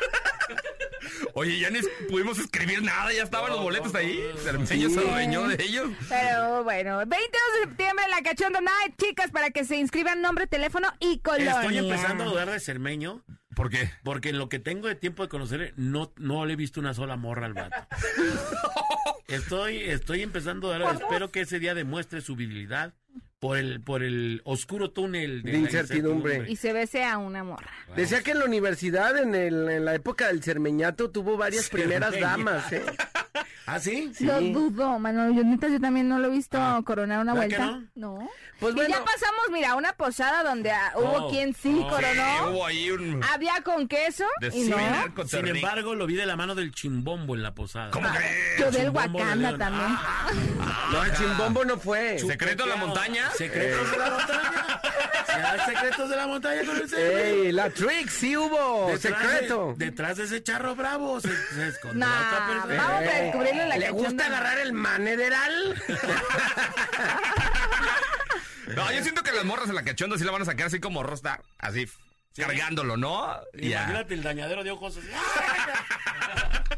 [SPEAKER 5] Oye, ya ni pudimos escribir nada, ya estaban los boletos ahí. Cermeño se adueñó de ellos.
[SPEAKER 4] Pero bueno, 22 de septiembre, la Cachondo Night, chicas, para que se inscriban nombre, teléfono y colonia.
[SPEAKER 3] Estoy empezando a dudar de Cermeño.
[SPEAKER 5] ¿Por qué?
[SPEAKER 3] Porque en lo que tengo de tiempo de conocerle, no, no le he visto una sola morra al vato. [laughs] Estoy, estoy empezando a dudar. Espero que ese día demuestre su virilidad por el, por el oscuro túnel
[SPEAKER 2] De
[SPEAKER 3] la
[SPEAKER 2] incertidumbre.
[SPEAKER 4] Y se bese a una morra.
[SPEAKER 2] Decía que en la universidad, en, el, en la época del Cermeñato, tuvo varias [laughs] primeras damas, ¿eh? [laughs]
[SPEAKER 3] ¿Ah, sí?
[SPEAKER 4] Lo dudo, mano. Yo neta, yo también no lo he visto coronar una
[SPEAKER 3] ¿verdad que
[SPEAKER 4] vuelta. No.
[SPEAKER 2] Pues
[SPEAKER 4] y
[SPEAKER 2] bueno.
[SPEAKER 4] ya pasamos, mira, una posada donde ah, hubo
[SPEAKER 3] Oh,
[SPEAKER 4] quien sí
[SPEAKER 3] oh.
[SPEAKER 4] coronó.
[SPEAKER 5] hubo ahí un...
[SPEAKER 4] Había con queso y no.
[SPEAKER 3] Sin embargo, lo vi de la mano del chimbombo en la posada.
[SPEAKER 5] ¿Cómo crees?
[SPEAKER 4] Yo del
[SPEAKER 3] de
[SPEAKER 4] Wakanda también.
[SPEAKER 2] No, el chimbombo no fue.
[SPEAKER 5] ¿Secreto en la montaña?
[SPEAKER 3] Secretos de la montaña. [laughs] ¿Ya secretos de la montaña con?
[SPEAKER 2] Ey, la trick, sí hubo.
[SPEAKER 3] Detrás
[SPEAKER 2] secreto.
[SPEAKER 3] de- detrás de ese charro bravo se, se escondió
[SPEAKER 4] Nah,
[SPEAKER 3] otra persona.
[SPEAKER 4] vamos a descubrirlo en la
[SPEAKER 2] ¿Le gusta agarrar el manederal? [laughs]
[SPEAKER 5] No, yo siento que las morras en la cachonda sí la van a sacar así como Rostar, así cargándolo, ¿no? Y ya.
[SPEAKER 3] Imagínate el dañadero de ojos. así. [laughs]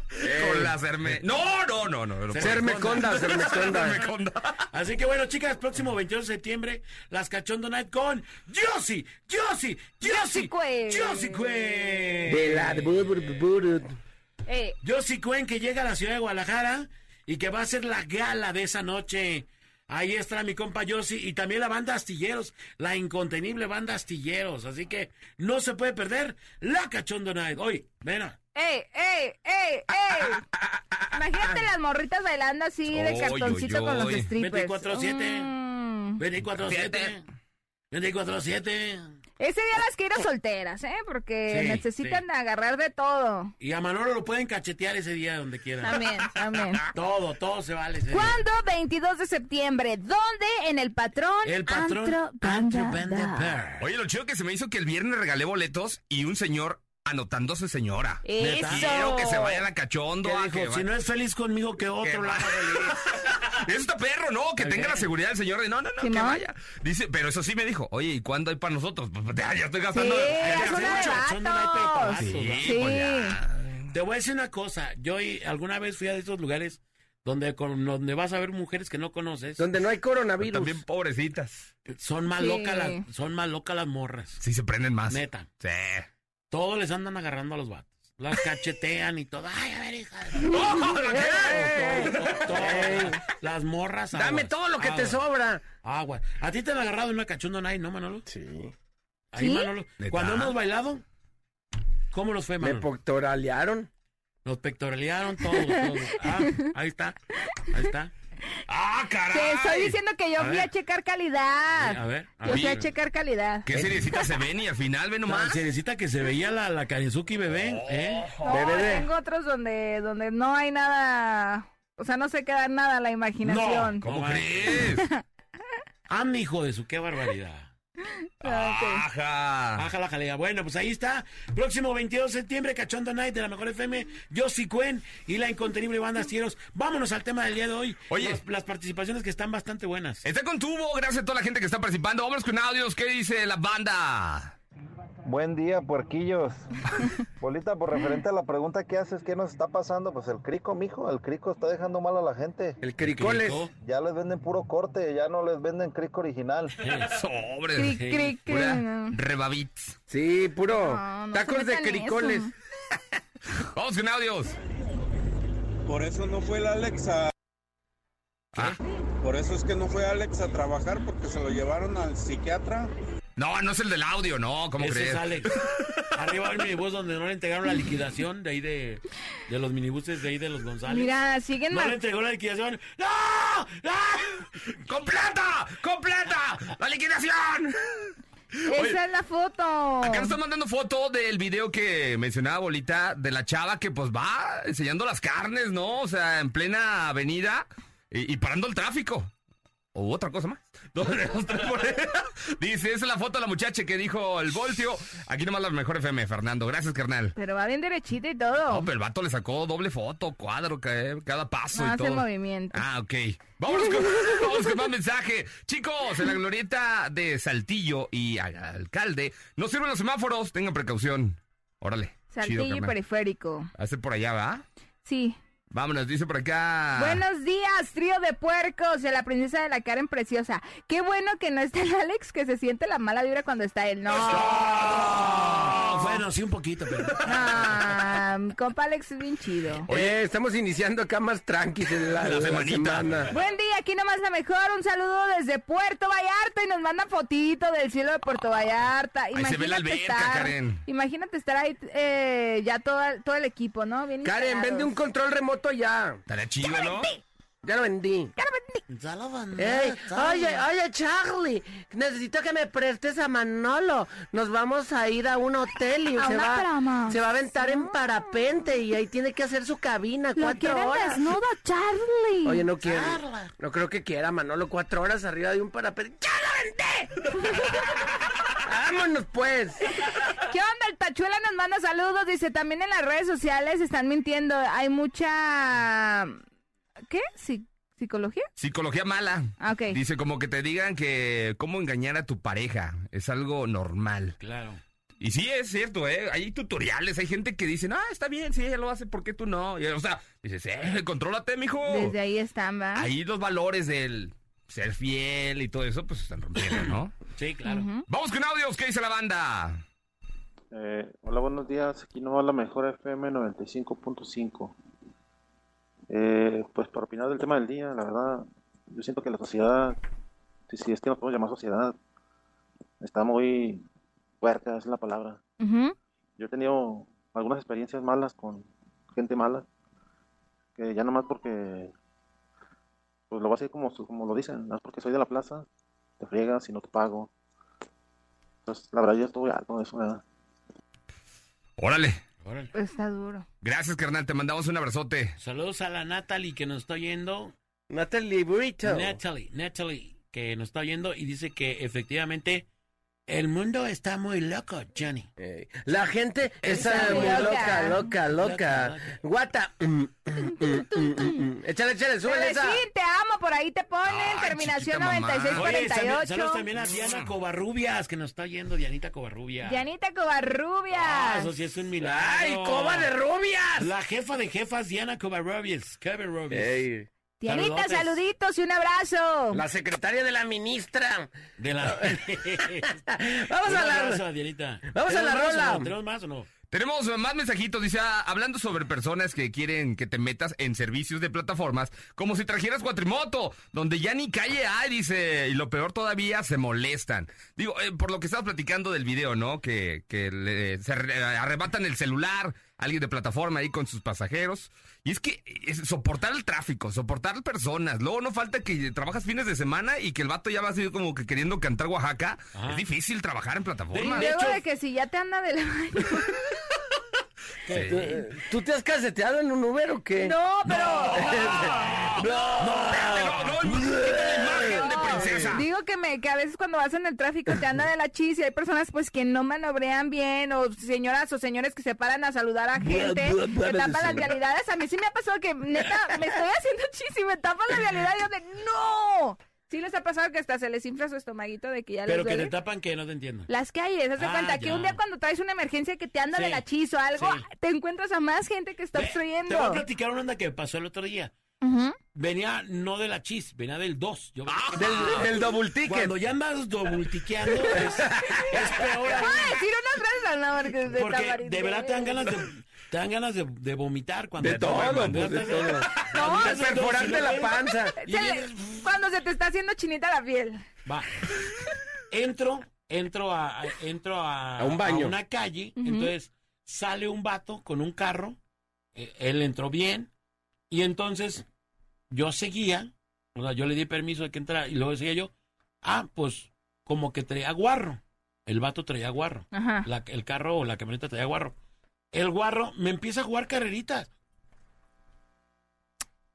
[SPEAKER 5] Con la cerme... No, no, no, no.
[SPEAKER 2] sermeconda. Sermeconda.
[SPEAKER 3] Así que bueno, chicas, próximo 22 de septiembre, las Cachondo Night con Josie, Josie, Josie. Josie Queen.
[SPEAKER 2] De la
[SPEAKER 4] Eh,
[SPEAKER 3] Josie Cuen que llega a la ciudad de Guadalajara y que va a ser la gala de esa noche. Ahí está mi compa Josie y también la banda Astilleros, la incontenible banda Astilleros. Así que no se puede perder la Cachondo Night. Hoy, ven a-
[SPEAKER 4] ¡Ey, ey, ey, ey! Imagínate las morritas bailando así de
[SPEAKER 5] Oy,
[SPEAKER 4] cartoncito
[SPEAKER 5] oy,
[SPEAKER 4] con los strippers.
[SPEAKER 3] 24/7.
[SPEAKER 4] Mm.
[SPEAKER 3] 24-7. 24-7.
[SPEAKER 4] Ese día las quiero solteras, ¿eh? Porque
[SPEAKER 3] Sí,
[SPEAKER 4] necesitan
[SPEAKER 3] sí.
[SPEAKER 4] agarrar de todo.
[SPEAKER 3] Y a Manolo lo pueden cachetear ese día donde quieran.
[SPEAKER 4] También, también. [laughs]
[SPEAKER 3] Todo, todo se vale. ese día.
[SPEAKER 4] ¿Cuándo? 22 de septiembre. ¿Dónde? En el patrón.
[SPEAKER 3] El patrón
[SPEAKER 4] Antro
[SPEAKER 3] Antro
[SPEAKER 4] Banda
[SPEAKER 3] Banda
[SPEAKER 4] Bar.
[SPEAKER 3] Bar.
[SPEAKER 5] Oye, lo chido que se me hizo que el viernes regalé boletos y un señor anotándose señora.
[SPEAKER 4] Eso.
[SPEAKER 5] Quiero que se vaya a la cachondo.
[SPEAKER 3] ¿Qué
[SPEAKER 5] a
[SPEAKER 3] dijo?
[SPEAKER 5] que
[SPEAKER 3] Si
[SPEAKER 5] va-
[SPEAKER 3] no es feliz conmigo, que otro
[SPEAKER 5] Que
[SPEAKER 3] feliz. [laughs]
[SPEAKER 5] Eso está perro, ¿no? Que tenga la seguridad del señor de no, no, no, que
[SPEAKER 4] Simón.
[SPEAKER 5] vaya. Dice, pero eso sí me dijo, oye, ¿y cuándo hay para nosotros? Pues ya, ya estoy gastando.
[SPEAKER 4] Sí,
[SPEAKER 5] Ya
[SPEAKER 4] es una de
[SPEAKER 5] Sí.
[SPEAKER 4] Sí.
[SPEAKER 5] pues ya.
[SPEAKER 3] Te voy a decir una cosa. Yo alguna vez fui a esos lugares donde, con, donde vas a ver mujeres que no conoces.
[SPEAKER 2] Donde no hay coronavirus.
[SPEAKER 5] También pobrecitas.
[SPEAKER 3] Son más
[SPEAKER 4] Sí.
[SPEAKER 3] locas las, son más locas las morras.
[SPEAKER 5] Sí se prenden más.
[SPEAKER 3] Neta.
[SPEAKER 5] Sí.
[SPEAKER 3] Todos les andan agarrando a los vatos. Las cachetean y todo. Ay, a ver, hija.
[SPEAKER 2] ¡Ey! [laughs]
[SPEAKER 3] Todo, todo, todo. Las morras.
[SPEAKER 2] Dame todo lo que te sobra.
[SPEAKER 3] Agua. ¿A ti te han agarrado en una cachondo night, no, Manolo?
[SPEAKER 2] Sí.
[SPEAKER 3] Ahí,
[SPEAKER 4] ¿Sí?
[SPEAKER 3] Manolo. Cuando hemos bailado, ¿cómo nos fue,
[SPEAKER 2] Me
[SPEAKER 3] Manolo?
[SPEAKER 2] poctoralearon.
[SPEAKER 3] Nos pectoralearon todos, todos. Ah, ahí está. Ahí está.
[SPEAKER 5] ¡Ah, caray!
[SPEAKER 4] Te estoy diciendo que yo
[SPEAKER 3] A
[SPEAKER 4] fui
[SPEAKER 3] ver.
[SPEAKER 4] a checar calidad.
[SPEAKER 3] A ver, a
[SPEAKER 4] Yo fui a checar calidad.
[SPEAKER 5] ¿Qué seriecita se ven y al final ve nomás?
[SPEAKER 3] Se necesita que se veía la, la Karenzuki bebé, ¿eh?
[SPEAKER 4] No,
[SPEAKER 2] Bebé.
[SPEAKER 4] tengo otros donde, donde no hay nada. O sea, no se queda nada a la imaginación.
[SPEAKER 5] ¿Cómo
[SPEAKER 3] No,
[SPEAKER 5] crees? [laughs]
[SPEAKER 3] Ah, mi hijo de su, qué barbaridad. [laughs]
[SPEAKER 4] Ah.
[SPEAKER 5] ¡Ajá!
[SPEAKER 3] Baja la jalea. Bueno, pues ahí está. Próximo 22 de septiembre, Cachondo Night de la Mejor FM, Josie Cuen y la incontenible banda Astilleros. Vámonos al tema del día de hoy.
[SPEAKER 5] Oye.
[SPEAKER 3] Las, las participaciones que están bastante buenas.
[SPEAKER 5] Está con tubo, gracias a toda la gente que está participando. Vámonos con audios. ¿Qué dice la banda?
[SPEAKER 14] Buen día, puerquillos. [laughs] Bolita, por referente a la pregunta que haces, ¿qué nos está pasando? Pues el crico, mijo, el crico está dejando mal a la gente.
[SPEAKER 2] El cricoles.
[SPEAKER 3] Crico.
[SPEAKER 14] Ya les venden puro corte, ya no les venden crico original. [laughs]
[SPEAKER 5] Sobres.
[SPEAKER 4] Cri, cri, cri,
[SPEAKER 5] Pura
[SPEAKER 4] no.
[SPEAKER 5] rebabits.
[SPEAKER 2] Sí, puro.
[SPEAKER 4] No, no
[SPEAKER 2] Tacos de cricoles. [laughs]
[SPEAKER 5] Vamos con audios.
[SPEAKER 15] Por eso no fue la Alexa.
[SPEAKER 5] Ah.
[SPEAKER 15] Por eso es que no fue Alex a trabajar porque se lo llevaron al psiquiatra.
[SPEAKER 5] No, no es el del audio, no, ¿cómo
[SPEAKER 3] Ese
[SPEAKER 5] crees?
[SPEAKER 3] es Alex. [laughs] Arriba del minibús donde no le entregaron la liquidación de ahí de, de los minibuses de ahí de los González.
[SPEAKER 4] Mira, siguen
[SPEAKER 3] no
[SPEAKER 4] mar-
[SPEAKER 3] le entregó la liquidación. ¡No! ¡No!
[SPEAKER 5] ¡Completa! ¡Completa! ¡La liquidación! Oye,
[SPEAKER 4] Esa es la foto.
[SPEAKER 5] Acá nos están mandando foto del video que mencionaba Bolita, de la chava que pues va enseñando las carnes, ¿no? O sea, en plena avenida y, y parando el tráfico. ¿O otra cosa más? Dos, tres, por. [laughs] Dice, esa es la foto de la muchacha que dijo el voltio. Aquí nomás la mejor FM, Fernando. Gracias, carnal.
[SPEAKER 4] Pero va bien derechita y todo.
[SPEAKER 5] No, pero el vato le sacó doble foto, cuadro, ca- cada paso
[SPEAKER 4] No
[SPEAKER 5] y
[SPEAKER 4] hace
[SPEAKER 5] todo.
[SPEAKER 4] movimiento.
[SPEAKER 5] Ah, ok. Vámonos con, [laughs] vámonos con más mensaje. Chicos, en la glorieta de Saltillo y alcalde, no sirven los semáforos, tengan precaución. Órale.
[SPEAKER 4] Saltillo y
[SPEAKER 5] chido, carnal.
[SPEAKER 4] periférico.
[SPEAKER 5] Hace por allá, ¿va?
[SPEAKER 4] Sí.
[SPEAKER 5] Vámonos, dice por acá.
[SPEAKER 4] Buenos días, trío de puercos de la princesa de la Karen preciosa. Qué bueno que no está el Alex, que se siente la mala vibra cuando está él. No.
[SPEAKER 5] No,
[SPEAKER 3] bueno, sí un poquito, pero...
[SPEAKER 4] Ah, compa Alex es bien chido.
[SPEAKER 2] Oye, estamos iniciando acá más tranquis en la,
[SPEAKER 5] La
[SPEAKER 2] la
[SPEAKER 5] semanita.
[SPEAKER 2] semana.
[SPEAKER 4] Buen día, aquí nomás la mejor. Un saludo desde Puerto Vallarta y nos manda fotito del cielo de Puerto Vallarta.
[SPEAKER 5] Ahí se ve la alberca,
[SPEAKER 4] estar,
[SPEAKER 5] Karen.
[SPEAKER 4] Imagínate estar ahí eh, ya todo, todo el equipo, ¿no? Bien
[SPEAKER 2] Karen,
[SPEAKER 4] instalados.
[SPEAKER 2] vende un control remoto ya.
[SPEAKER 5] Estaría chido, ¿no?
[SPEAKER 2] Ya lo vendí.
[SPEAKER 3] Ya lo van
[SPEAKER 2] Ey, oye, oye, Charlie, necesito que me prestes a Manolo. Nos vamos a ir a un hotel y
[SPEAKER 4] A
[SPEAKER 2] se
[SPEAKER 4] una
[SPEAKER 2] va, se va a aventar en parapente y ahí tiene que hacer su cabina
[SPEAKER 4] Lo
[SPEAKER 2] cuatro horas.
[SPEAKER 4] desnudo, Charlie.
[SPEAKER 2] Oye, no quiero. No creo que quiera, Manolo, cuatro horas arriba de un parapente. ¡Ya lo vendé! [laughs] Vámonos, pues.
[SPEAKER 4] ¿Qué onda? El Tachuela nos manda saludos. Dice, también en las redes sociales están mintiendo. Hay mucha... ¿Qué? ¿Psi- ¿Psicología?
[SPEAKER 5] Psicología mala.
[SPEAKER 4] Ah, ok.
[SPEAKER 5] Dice como que te digan que cómo engañar a tu pareja es algo normal.
[SPEAKER 3] Claro.
[SPEAKER 5] Y sí, es cierto, ¿eh? Hay tutoriales, hay gente que dice, ah, está bien, sí, ella lo hace, ¿por qué tú no? Y, o sea, dices, eh, contrólate, mijo.
[SPEAKER 4] Desde ahí están, ¿va?
[SPEAKER 5] Ahí los valores del ser fiel y todo eso, pues se están rompiendo, ¿no? [clears throat]
[SPEAKER 3] Sí, claro.
[SPEAKER 5] Vamos con audios, ¿qué dice la banda?
[SPEAKER 16] Eh, hola, buenos días. Aquí no va la mejor FM 95.5. Eh, pues para opinar del tema del día, la verdad, yo siento que la sociedad, si, si es que nos podemos llamar sociedad, está muy puerca, es la palabra. Yo he tenido algunas experiencias malas con gente mala, que ya nomás porque, pues lo voy a decir como, su- como lo dicen, no es porque soy de la plaza, te friegas y no te pago. Entonces, la verdad, yo estuve alto de eso, ¿verdad?
[SPEAKER 5] Órale.
[SPEAKER 4] Está duro.
[SPEAKER 5] Gracias, carnal, te mandamos un abrazote.
[SPEAKER 3] Saludos a la Natalie que nos está oyendo.
[SPEAKER 2] Natalie Burrito.
[SPEAKER 3] Natalie, Natalie, que nos está oyendo y dice que efectivamente el mundo está muy loco, Johnny.
[SPEAKER 2] La gente está,
[SPEAKER 3] Está
[SPEAKER 2] muy
[SPEAKER 3] loca.
[SPEAKER 2] loca, loca, loca.
[SPEAKER 3] Loca,
[SPEAKER 2] Guata. Échale, échale, súbele esa.
[SPEAKER 4] Teresín, te amo, por ahí te ponen. terminación
[SPEAKER 3] Oye, también-
[SPEAKER 4] 9648.
[SPEAKER 3] saludos también a Diana Covarrubias, que nos está oyendo, Dianita Covarrubias.
[SPEAKER 4] Dianita Covarrubias.
[SPEAKER 3] Ah, eso sí es un milagro.
[SPEAKER 2] ¡Ay, Coba de rubias!
[SPEAKER 3] La jefa de jefas, Diana Covarrubias. Covarrubias.
[SPEAKER 4] Dianita,
[SPEAKER 3] Saludotes.
[SPEAKER 4] saluditos y un abrazo.
[SPEAKER 2] La secretaria de la ministra.
[SPEAKER 3] De la... [laughs] [laughs]
[SPEAKER 2] Vamos
[SPEAKER 3] Un
[SPEAKER 2] a la-
[SPEAKER 3] abrazo, Dianita.
[SPEAKER 2] Vamos a la
[SPEAKER 3] ¿Tenemos más o
[SPEAKER 2] rola.
[SPEAKER 3] no? ¿Tenemos más o no?
[SPEAKER 5] Tenemos más mensajitos, dice, ah, hablando sobre personas que quieren que te metas en servicios de plataformas, como si trajeras cuatrimoto, donde ya ni calle hay, dice, y lo peor todavía, se molestan. Digo, eh, por lo que estabas platicando del video, ¿no? Que, que le- se arrebatan el celular, alguien de plataforma ahí con sus pasajeros. Y es que es soportar el tráfico, soportar personas. Luego no falta que trabajas fines de semana y que el vato ya va así como que queriendo cantar Oaxaca. Es difícil trabajar en plataforma.
[SPEAKER 4] Luego de que si ya te anda de [laughs] la
[SPEAKER 2] ¿Tú, tú te has caseteado en un Uber o qué?
[SPEAKER 4] No, pero. Digo que me que a veces cuando vas en el tráfico te anda de la chis y hay personas pues que no manobrean bien o señoras o señores que se paran a saludar a gente, que tapan las vialidades. A mí sí me ha pasado que neta me estoy haciendo chis y me tapan la vialidad y yo de no. Sí les ha pasado que hasta se les infla su estomaguito de que ya
[SPEAKER 3] Pero
[SPEAKER 4] les
[SPEAKER 3] que te tapan que no te entiendo.
[SPEAKER 4] Las calles, haz de
[SPEAKER 3] Ah,
[SPEAKER 4] cuenta que un día cuando traes una emergencia que te anda de
[SPEAKER 3] Sí.
[SPEAKER 4] la chis o algo,
[SPEAKER 3] Sí.
[SPEAKER 4] te encuentras a más gente que está
[SPEAKER 3] Te voy a
[SPEAKER 4] obstruyendo.
[SPEAKER 3] platicar una onda que pasó el otro día. Venía no de la chis, venía del 2. Yo,
[SPEAKER 2] Del- del double ticket.
[SPEAKER 3] Cuando ya andas dobletiqueando, es, es [laughs] peor.
[SPEAKER 4] Voy a decir unas frases, no, porque de
[SPEAKER 3] Porque de verdad te dan ganas de, te dan ganas de, de vomitar cuando
[SPEAKER 2] De
[SPEAKER 3] te
[SPEAKER 2] todo, pues, de
[SPEAKER 3] estás-
[SPEAKER 2] todo.
[SPEAKER 4] No,
[SPEAKER 3] en
[SPEAKER 2] perforarte la panza. [laughs]
[SPEAKER 3] y
[SPEAKER 4] Se le-
[SPEAKER 3] vienes-
[SPEAKER 4] cuando se te está haciendo chinita la piel.
[SPEAKER 3] Va. Entro, entro a, a- entro a,
[SPEAKER 2] A un baño.
[SPEAKER 3] una calle, entonces sale un vato con un carro, eh, él entró bien, y entonces yo seguía, o sea, yo le di permiso de que entrara, y luego decía yo, ah, pues como que traía guarro, el vato traía guarro,
[SPEAKER 4] Ajá.
[SPEAKER 3] La- el carro o la camioneta traía guarro. El guarro me empieza a jugar carreritas.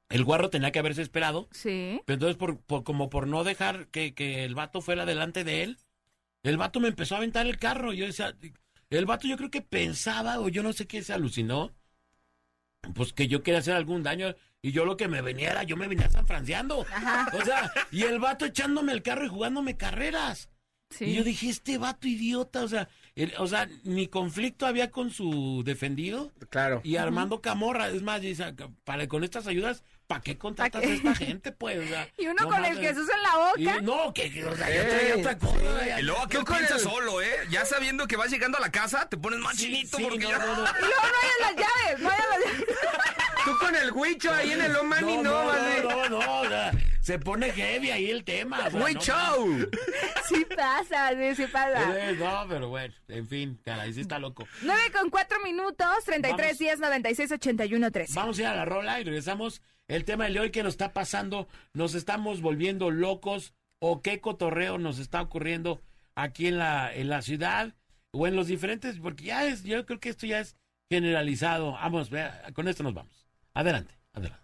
[SPEAKER 3] El guarro tenía que haberse esperado.
[SPEAKER 4] Sí.
[SPEAKER 3] Pero entonces, por, por- como por no dejar que, que el vato fuera delante de él, el vato me empezó a aventar el carro. Yo decía, el vato yo creo que pensaba, o yo no sé qué se alucinó, pues que yo quería hacer algún daño. Y yo lo que me venía era, yo me venía sanfranciando. O sea, y el vato echándome el carro y jugándome carreras.
[SPEAKER 4] Sí.
[SPEAKER 3] Y yo dije, este vato idiota, o sea, el- o sea, ni conflicto había con su defendido.
[SPEAKER 2] Claro.
[SPEAKER 3] Y Armando Camorra, es más, dice, para con estas ayudas ¿para qué contratas a esta gente, pues? O sea, [laughs]
[SPEAKER 4] Y uno
[SPEAKER 3] no
[SPEAKER 4] con el
[SPEAKER 3] mames.
[SPEAKER 4] Jesús en la boca.
[SPEAKER 3] Y no, que, que, o sea, yo traía
[SPEAKER 5] Ey.
[SPEAKER 3] otra cosa.
[SPEAKER 5] Y luego aquel
[SPEAKER 3] Tú con
[SPEAKER 5] piensa
[SPEAKER 3] el-
[SPEAKER 5] solo, ¿eh? Ya sabiendo que vas llegando a la casa, te pones más
[SPEAKER 3] Sí,
[SPEAKER 5] chinito
[SPEAKER 3] sí,
[SPEAKER 5] porque
[SPEAKER 3] no,
[SPEAKER 5] ya...
[SPEAKER 3] no, no.
[SPEAKER 4] Y luego no hayan las llaves, no hayan las llaves. [laughs]
[SPEAKER 2] Tú con el huicho ahí en el Omani, no,
[SPEAKER 3] no,
[SPEAKER 2] vale.
[SPEAKER 3] no, no, no, o sea, se pone heavy ahí el tema. o sea,
[SPEAKER 2] Huicho.
[SPEAKER 3] no,
[SPEAKER 4] Sí pasa, sí, sí pasa.
[SPEAKER 3] Eh, No, pero bueno, en fin, caray, sí está loco.
[SPEAKER 4] 9 con 4 minutos, 33
[SPEAKER 3] Vamos.
[SPEAKER 4] 10 96 81 13.
[SPEAKER 3] Vamos a ir a la rola y regresamos. El tema de hoy que nos está pasando, nos estamos volviendo locos o qué cotorreo nos está ocurriendo aquí en la, en la ciudad o en los diferentes, porque ya es, yo creo que esto ya es generalizado. Vamos, vea, con esto nos vamos. Adelante, adelante.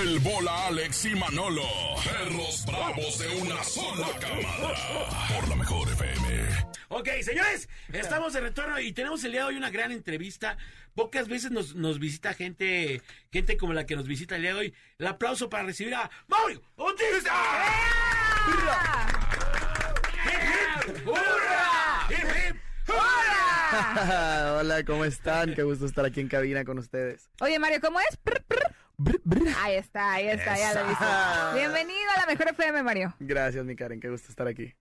[SPEAKER 1] El bola Alex y Manolo, perros bravos de una sola camada. Por la mejor FM.
[SPEAKER 3] Ok, señores, estamos de retorno y tenemos el día de hoy una gran entrevista. Pocas veces nos, nos visita gente, gente como la que nos visita el día de hoy. El aplauso para recibir a Mario Bautista. ¡Hurra! [laughs]
[SPEAKER 6] Hola, ¿cómo están? Qué gusto estar aquí en cabina con ustedes.
[SPEAKER 4] Oye, Mario, ¿cómo es? Prr, prr. Ahí está, ahí está, ya lo viste. Bienvenido a la mejor FM, Mario.
[SPEAKER 6] Gracias, mi Karen, qué gusto estar aquí.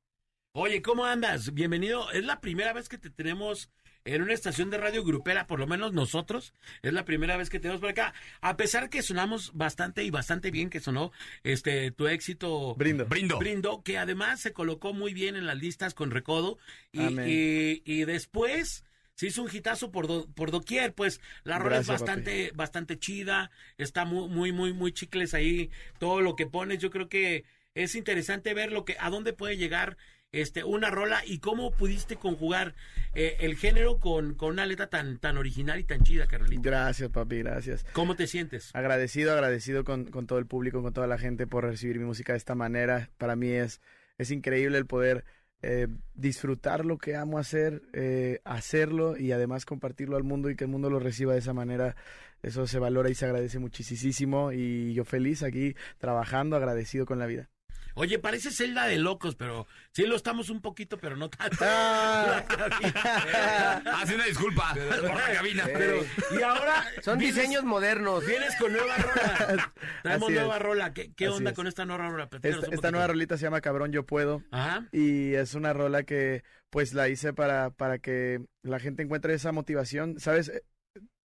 [SPEAKER 3] Oye, ¿cómo andas? Bienvenido. Es la primera vez que te tenemos en una estación de radio grupera, por lo menos nosotros. Es la primera vez que tenemos por acá. A pesar que sonamos bastante y bastante bien que sonó este tu éxito.
[SPEAKER 6] Brindo.
[SPEAKER 5] Brindo.
[SPEAKER 3] Brindo, que además se colocó muy bien en las listas con Recodo. Y,
[SPEAKER 6] Amén.
[SPEAKER 3] y, y después se hizo un hitazo por, do- por doquier, pues la rola es bastante, bastante chida, está muy, muy, muy, muy chicles ahí, todo lo que pones, yo creo que es interesante ver lo que, a dónde puede llegar este, una rola y cómo pudiste conjugar eh, el género con, con una letra tan, tan original y tan chida, Carolina.
[SPEAKER 6] Gracias, papi, gracias.
[SPEAKER 3] ¿Cómo te sientes?
[SPEAKER 6] Agradecido, agradecido con, con todo el público, con toda la gente por recibir mi música de esta manera. Para mí es, es increíble el poder eh, disfrutar lo que amo hacer, eh, hacerlo y además compartirlo al mundo y que el mundo lo reciba de esa manera. Eso se valora y se agradece muchísimo y yo feliz aquí trabajando, agradecido con la vida.
[SPEAKER 3] Oye, parece celda de locos, pero sí lo estamos un poquito, pero no tanto.
[SPEAKER 6] Ah. [laughs]
[SPEAKER 5] Hace una disculpa [laughs] por la cabina.
[SPEAKER 3] Pero, y ahora [laughs]
[SPEAKER 2] Son
[SPEAKER 3] vienes-
[SPEAKER 2] diseños modernos.
[SPEAKER 3] Vienes con nueva rola. Traemos
[SPEAKER 6] Así es.
[SPEAKER 3] nueva rola. ¿Qué, onda
[SPEAKER 6] es.
[SPEAKER 3] con esta nueva rola?
[SPEAKER 6] Esta, esta nueva rolita se llama Cabrón Yo Puedo.
[SPEAKER 3] Ajá.
[SPEAKER 6] Y es una rola que pues la hice para, para que la gente encuentre esa motivación. ¿Sabes?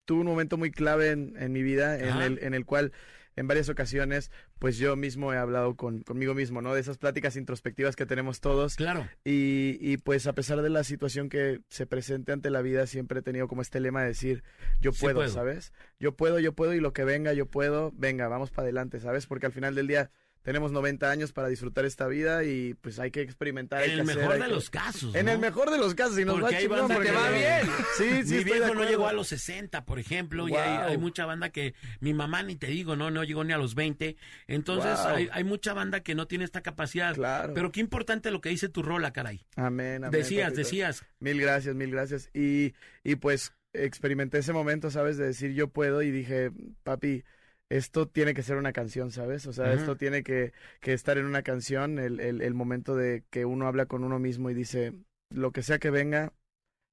[SPEAKER 6] Tuve un momento muy clave en, en mi vida en el, en el cual en varias ocasiones pues yo mismo he hablado con, conmigo mismo, ¿no? De esas pláticas introspectivas que tenemos todos.
[SPEAKER 3] Claro.
[SPEAKER 6] Y, y pues a pesar de la situación que se presente ante la vida, siempre he tenido como este lema de decir, yo
[SPEAKER 3] Sí
[SPEAKER 6] puedo,
[SPEAKER 3] puedo.
[SPEAKER 6] ¿sabes? Yo puedo, yo puedo y lo que venga, yo puedo, venga, vamos para adelante, ¿sabes? Porque al final del día tenemos 90 años para disfrutar esta vida y pues hay que experimentar.
[SPEAKER 3] En el
[SPEAKER 6] hacer,
[SPEAKER 3] mejor de
[SPEAKER 6] que-
[SPEAKER 3] los casos.
[SPEAKER 6] En el mejor de los casos, y nos
[SPEAKER 3] Porque
[SPEAKER 6] va chingón, porque
[SPEAKER 3] que-
[SPEAKER 6] va bien. [laughs] Sí, sí,
[SPEAKER 3] mi viejo no llegó a los 60, por ejemplo, y hay,
[SPEAKER 6] Wow.
[SPEAKER 3] hay mucha banda que mi mamá ni te digo, no, no llegó ni a los 20. Entonces
[SPEAKER 6] Wow.
[SPEAKER 3] hay, hay mucha banda que no tiene esta capacidad.
[SPEAKER 6] Claro.
[SPEAKER 3] Pero qué importante lo que dice tu rola, caray.
[SPEAKER 6] Amén, amén.
[SPEAKER 3] Decías,
[SPEAKER 6] papito.
[SPEAKER 3] decías.
[SPEAKER 6] Mil gracias, mil gracias. Y, y pues experimenté ese momento, ¿sabes? De decir yo puedo y dije, papi, esto tiene que ser una canción, ¿sabes? O sea, esto tiene que, que estar en una canción, el, el, el momento de que uno habla con uno mismo y dice, lo que sea que venga,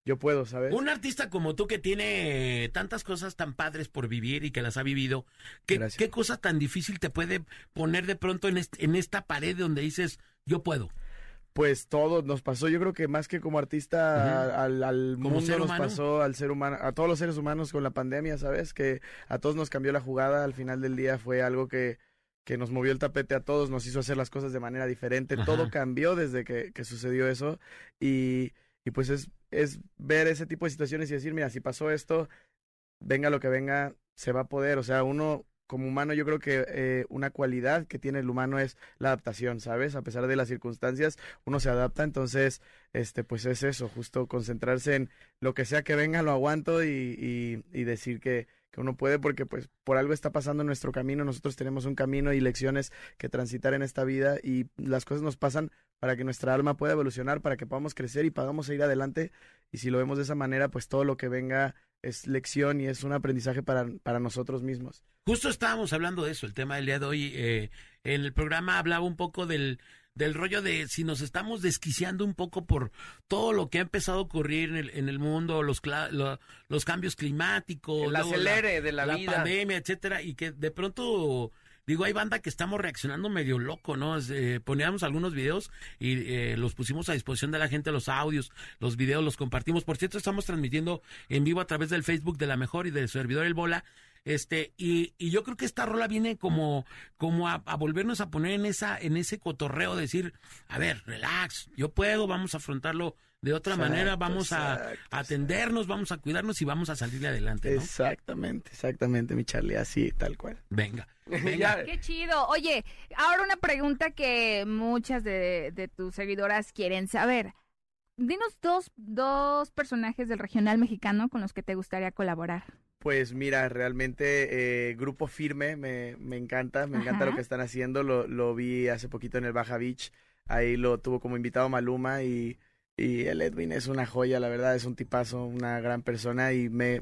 [SPEAKER 6] yo puedo, ¿sabes?
[SPEAKER 3] Un artista como tú que tiene tantas cosas tan padres por vivir y que las ha vivido, ¿qué,
[SPEAKER 6] Gracias.
[SPEAKER 3] qué cosa tan difícil te puede poner de pronto en, est- en esta pared donde dices, yo puedo?
[SPEAKER 6] Pues todo nos pasó, yo creo que más que como artista al, mundo nos
[SPEAKER 3] humano.
[SPEAKER 6] pasó, al ser humano, a todos los seres humanos con la pandemia, ¿sabes? Que a todos nos cambió la jugada, al final del día fue algo que, que nos movió el tapete a todos, nos hizo hacer las cosas de manera diferente.
[SPEAKER 2] Ajá.
[SPEAKER 6] Todo cambió desde que, que sucedió eso. Y, y pues es, es ver ese tipo de situaciones y decir, mira, si pasó esto, venga lo que venga, se va a poder. O sea, uno como humano, yo creo que eh, una cualidad que tiene el humano es la adaptación, ¿sabes? A pesar de las circunstancias, uno se adapta. Entonces, este, pues es eso, justo concentrarse en lo que sea que venga, lo aguanto y, y, y decir que, que uno puede porque pues por algo está pasando nuestro camino, nosotros tenemos un camino y lecciones que transitar en esta vida y las cosas nos pasan para que nuestra alma pueda evolucionar, para que podamos crecer y podamos ir adelante y si lo vemos de esa manera, pues todo lo que venga es lección y es un aprendizaje para, para nosotros mismos.
[SPEAKER 3] Justo estábamos hablando de eso, el tema del día de hoy. eh, en el programa hablaba un poco del, del rollo de si nos estamos desquiciando un poco por todo lo que ha empezado a ocurrir en el, en el mundo, los, cla- lo- los cambios climáticos,
[SPEAKER 2] El
[SPEAKER 3] luego
[SPEAKER 2] acelere de la vida.
[SPEAKER 3] pandemia, etcétera, y que de pronto digo hay banda que estamos reaccionando medio loco, ¿no? Eh, poníamos algunos videos y eh, los pusimos a disposición de la gente, los audios, los videos los compartimos. Por cierto, estamos transmitiendo en vivo a través del Facebook de la mejor y del servidor El Bola. Este, y, y yo creo que esta rola viene como, como a, a volvernos a poner en esa, en ese cotorreo, decir, a ver, relax, yo puedo, vamos a afrontarlo de otra
[SPEAKER 6] Exacto,
[SPEAKER 3] manera, vamos a,
[SPEAKER 6] exacto,
[SPEAKER 3] a atendernos, vamos a cuidarnos y vamos a salir adelante, ¿no?
[SPEAKER 6] Exactamente, exactamente, mi Charlie, así, tal cual.
[SPEAKER 3] Venga. [laughs]
[SPEAKER 2] Ya-
[SPEAKER 4] Qué chido. Oye, ahora una pregunta que muchas de, de tus seguidoras quieren saber. Dinos dos, dos personajes del regional mexicano con los que te gustaría colaborar.
[SPEAKER 6] Pues mira, realmente eh, Grupo Firme me, me encanta, me encanta lo que están haciendo, lo, lo vi hace poquito en el Baja Beach, ahí lo tuvo como invitado Maluma y, y el Edwin es una joya, la verdad, es un tipazo, una gran persona y me,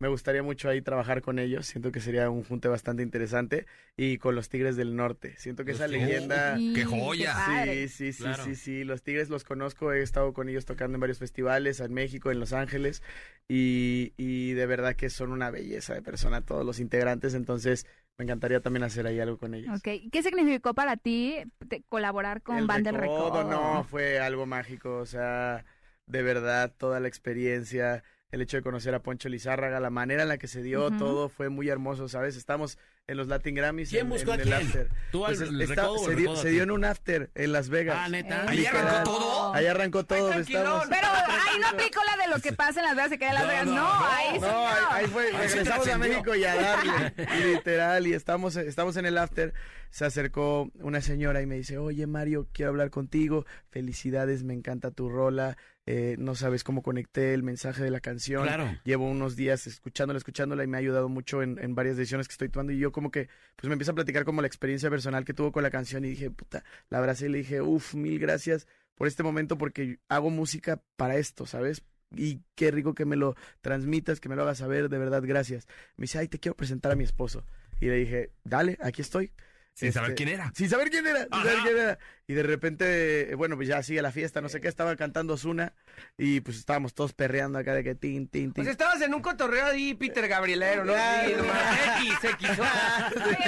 [SPEAKER 6] me gustaría mucho ahí trabajar con ellos, siento que sería un junte bastante interesante y con los Tigres del Norte, siento que
[SPEAKER 3] Los
[SPEAKER 6] esa
[SPEAKER 3] Tigres.
[SPEAKER 6] leyenda...
[SPEAKER 5] ¡Qué qué joya!
[SPEAKER 6] Sí, sí, sí,
[SPEAKER 3] Claro.
[SPEAKER 6] sí, sí. Los Tigres los conozco, he estado con ellos tocando en varios festivales, en México, en Los Ángeles, y, y de verdad que son una belleza de persona todos los integrantes, entonces me encantaría también hacer ahí algo con ellos.
[SPEAKER 4] Ok. ¿Qué significó para ti te- colaborar con
[SPEAKER 6] El
[SPEAKER 4] Banda El
[SPEAKER 6] Recodo,
[SPEAKER 4] Recodo?
[SPEAKER 6] no, fue algo mágico, o sea, de verdad, toda la experiencia, el hecho de conocer a Poncho Lizárraga, la manera en la que se dio, todo fue muy hermoso, ¿sabes? Estamos en los Latin Grammys.
[SPEAKER 3] ¿Quién
[SPEAKER 6] en-
[SPEAKER 3] buscó
[SPEAKER 6] en
[SPEAKER 3] a
[SPEAKER 6] el
[SPEAKER 3] quién?
[SPEAKER 6] after.
[SPEAKER 3] ¿Tú al-
[SPEAKER 6] Pues
[SPEAKER 3] el
[SPEAKER 6] está-
[SPEAKER 3] Recodo o el
[SPEAKER 6] se, dio, se en un after en Las Vegas.
[SPEAKER 3] Ah, neta.
[SPEAKER 5] ¿Ahí arrancó todo?
[SPEAKER 6] Ahí arrancó todo. estamos-
[SPEAKER 4] Pero [laughs] ahí no aplicó la de lo que pasa en Las Vegas, se queda en Las
[SPEAKER 3] No,
[SPEAKER 4] Vegas.
[SPEAKER 3] no,
[SPEAKER 4] No,
[SPEAKER 3] no.
[SPEAKER 4] ahí sí
[SPEAKER 6] No,
[SPEAKER 4] no.
[SPEAKER 6] ahí, ahí fue, regresamos a. México y a darle, [laughs] literal, y estamos, estamos en el after, se acercó una señora y me dice, oye Mario, quiero hablar contigo, felicidades, me encanta tu rola, eh, no sabes cómo conecté el mensaje de la canción,
[SPEAKER 3] Claro.
[SPEAKER 6] llevo unos días escuchándola, escuchándola y me ha ayudado mucho en, en varias decisiones que estoy tomando y yo como que, pues me empieza a platicar como la experiencia personal que tuvo con la canción y dije, puta, la abracé y le dije, uff, mil gracias por este momento porque hago música para esto, ¿sabes? Y qué rico que me lo transmitas, que me lo hagas saber, de verdad, gracias. Me dice, ay, te quiero presentar a mi esposo. Y le dije, dale, aquí estoy.
[SPEAKER 5] Sin saber
[SPEAKER 6] Este,
[SPEAKER 5] quién era.
[SPEAKER 6] Sin saber quién era, sin saber quién era. Y de repente, eh, bueno, pues ya sigue la fiesta, no sé qué, estaba cantando Osuna y pues estábamos todos perreando acá de que tin, tin, tin.
[SPEAKER 2] Pues estabas en un cotorreo ahí, Peter Gabrielero, ¿no?
[SPEAKER 6] Claro. [laughs]
[SPEAKER 2] Sí, [laughs] X, X.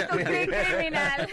[SPEAKER 4] Criminal.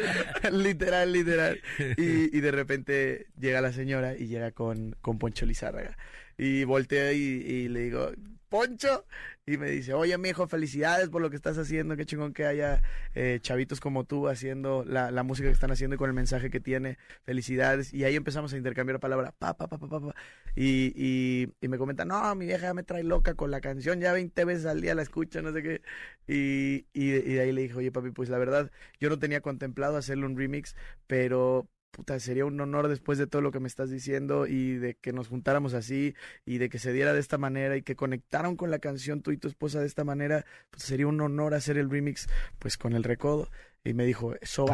[SPEAKER 4] [laughs]
[SPEAKER 6] literal, literal. Y, y de repente llega la señora y llega con, con Poncho Lizárraga. Y volteo y, y le digo, Poncho. Y me dice, oye, mijo, felicidades por lo que estás haciendo. Qué chingón que haya eh, chavitos como tú haciendo la, la música que están haciendo y con el mensaje que tiene. Felicidades. Y ahí empezamos a intercambiar palabras. Pa, pa, pa, pa, pa. Y, y, y me comenta, no, mi vieja me trae loca con la canción. Ya 20 veces al día la escucho, no sé qué. Y, y de ahí le dije, oye, papi, pues la verdad, yo no tenía contemplado hacerle un remix, pero puta, sería un honor después de todo lo que me estás diciendo y de que nos juntáramos así y de que se diera de esta manera y que conectaron con la canción tú y tu esposa de esta manera, pues sería un honor hacer el remix pues con el recodo. Y me dijo, eso.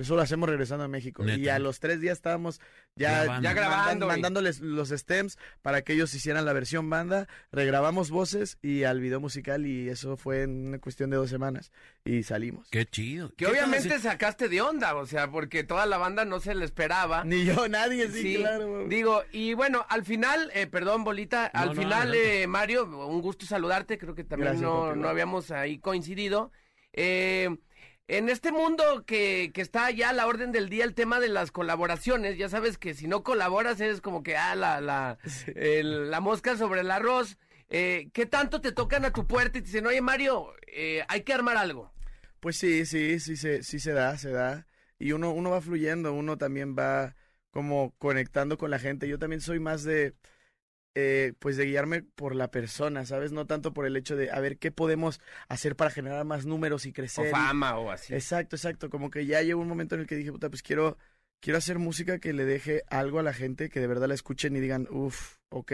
[SPEAKER 6] Eso lo hacemos regresando a México. Y a los tres días estábamos ya,
[SPEAKER 3] Grabando.
[SPEAKER 2] Ya grabando,
[SPEAKER 6] mandan- mandándoles los stems para que ellos hicieran la versión banda. Regrabamos voces y al video musical y eso fue en una cuestión de dos semanas. Y salimos.
[SPEAKER 3] Qué chido.
[SPEAKER 2] Que
[SPEAKER 3] ¿Qué
[SPEAKER 2] obviamente
[SPEAKER 3] tal
[SPEAKER 2] sacaste de onda, o sea, porque toda la banda no se le esperaba.
[SPEAKER 6] Ni yo, nadie, sí,
[SPEAKER 2] Sí,
[SPEAKER 6] claro.
[SPEAKER 2] digo, y bueno, al final, eh, perdón, Bolita,
[SPEAKER 3] No,
[SPEAKER 2] al
[SPEAKER 3] no,
[SPEAKER 2] final, eh, Mario, un gusto saludarte, creo que también
[SPEAKER 6] Gracias,
[SPEAKER 2] no, no habíamos ahí coincidido. Eh, en este mundo que, que está ya a la orden del día el tema de las colaboraciones, ya sabes que si no colaboras eres como que, ah, la, la, el- la mosca sobre el arroz. Eh, ¿Qué tanto te tocan a tu puerta y te dicen, oye Mario, eh, hay que armar algo?
[SPEAKER 6] Pues sí, sí, sí se, sí se da, se da. Y uno, uno va fluyendo, uno también va como conectando con la gente. Yo también soy más de, eh, pues de guiarme por la persona, ¿sabes? No tanto por el hecho de, a ver, ¿qué podemos hacer para generar más números y
[SPEAKER 2] O
[SPEAKER 6] crecer? y-
[SPEAKER 2] fama o así.
[SPEAKER 6] Exacto, exacto. Como que ya llegó un momento en el que dije, puta, pues quiero, quiero hacer música que le deje algo a la gente, que de verdad la escuchen y digan, uff, ok,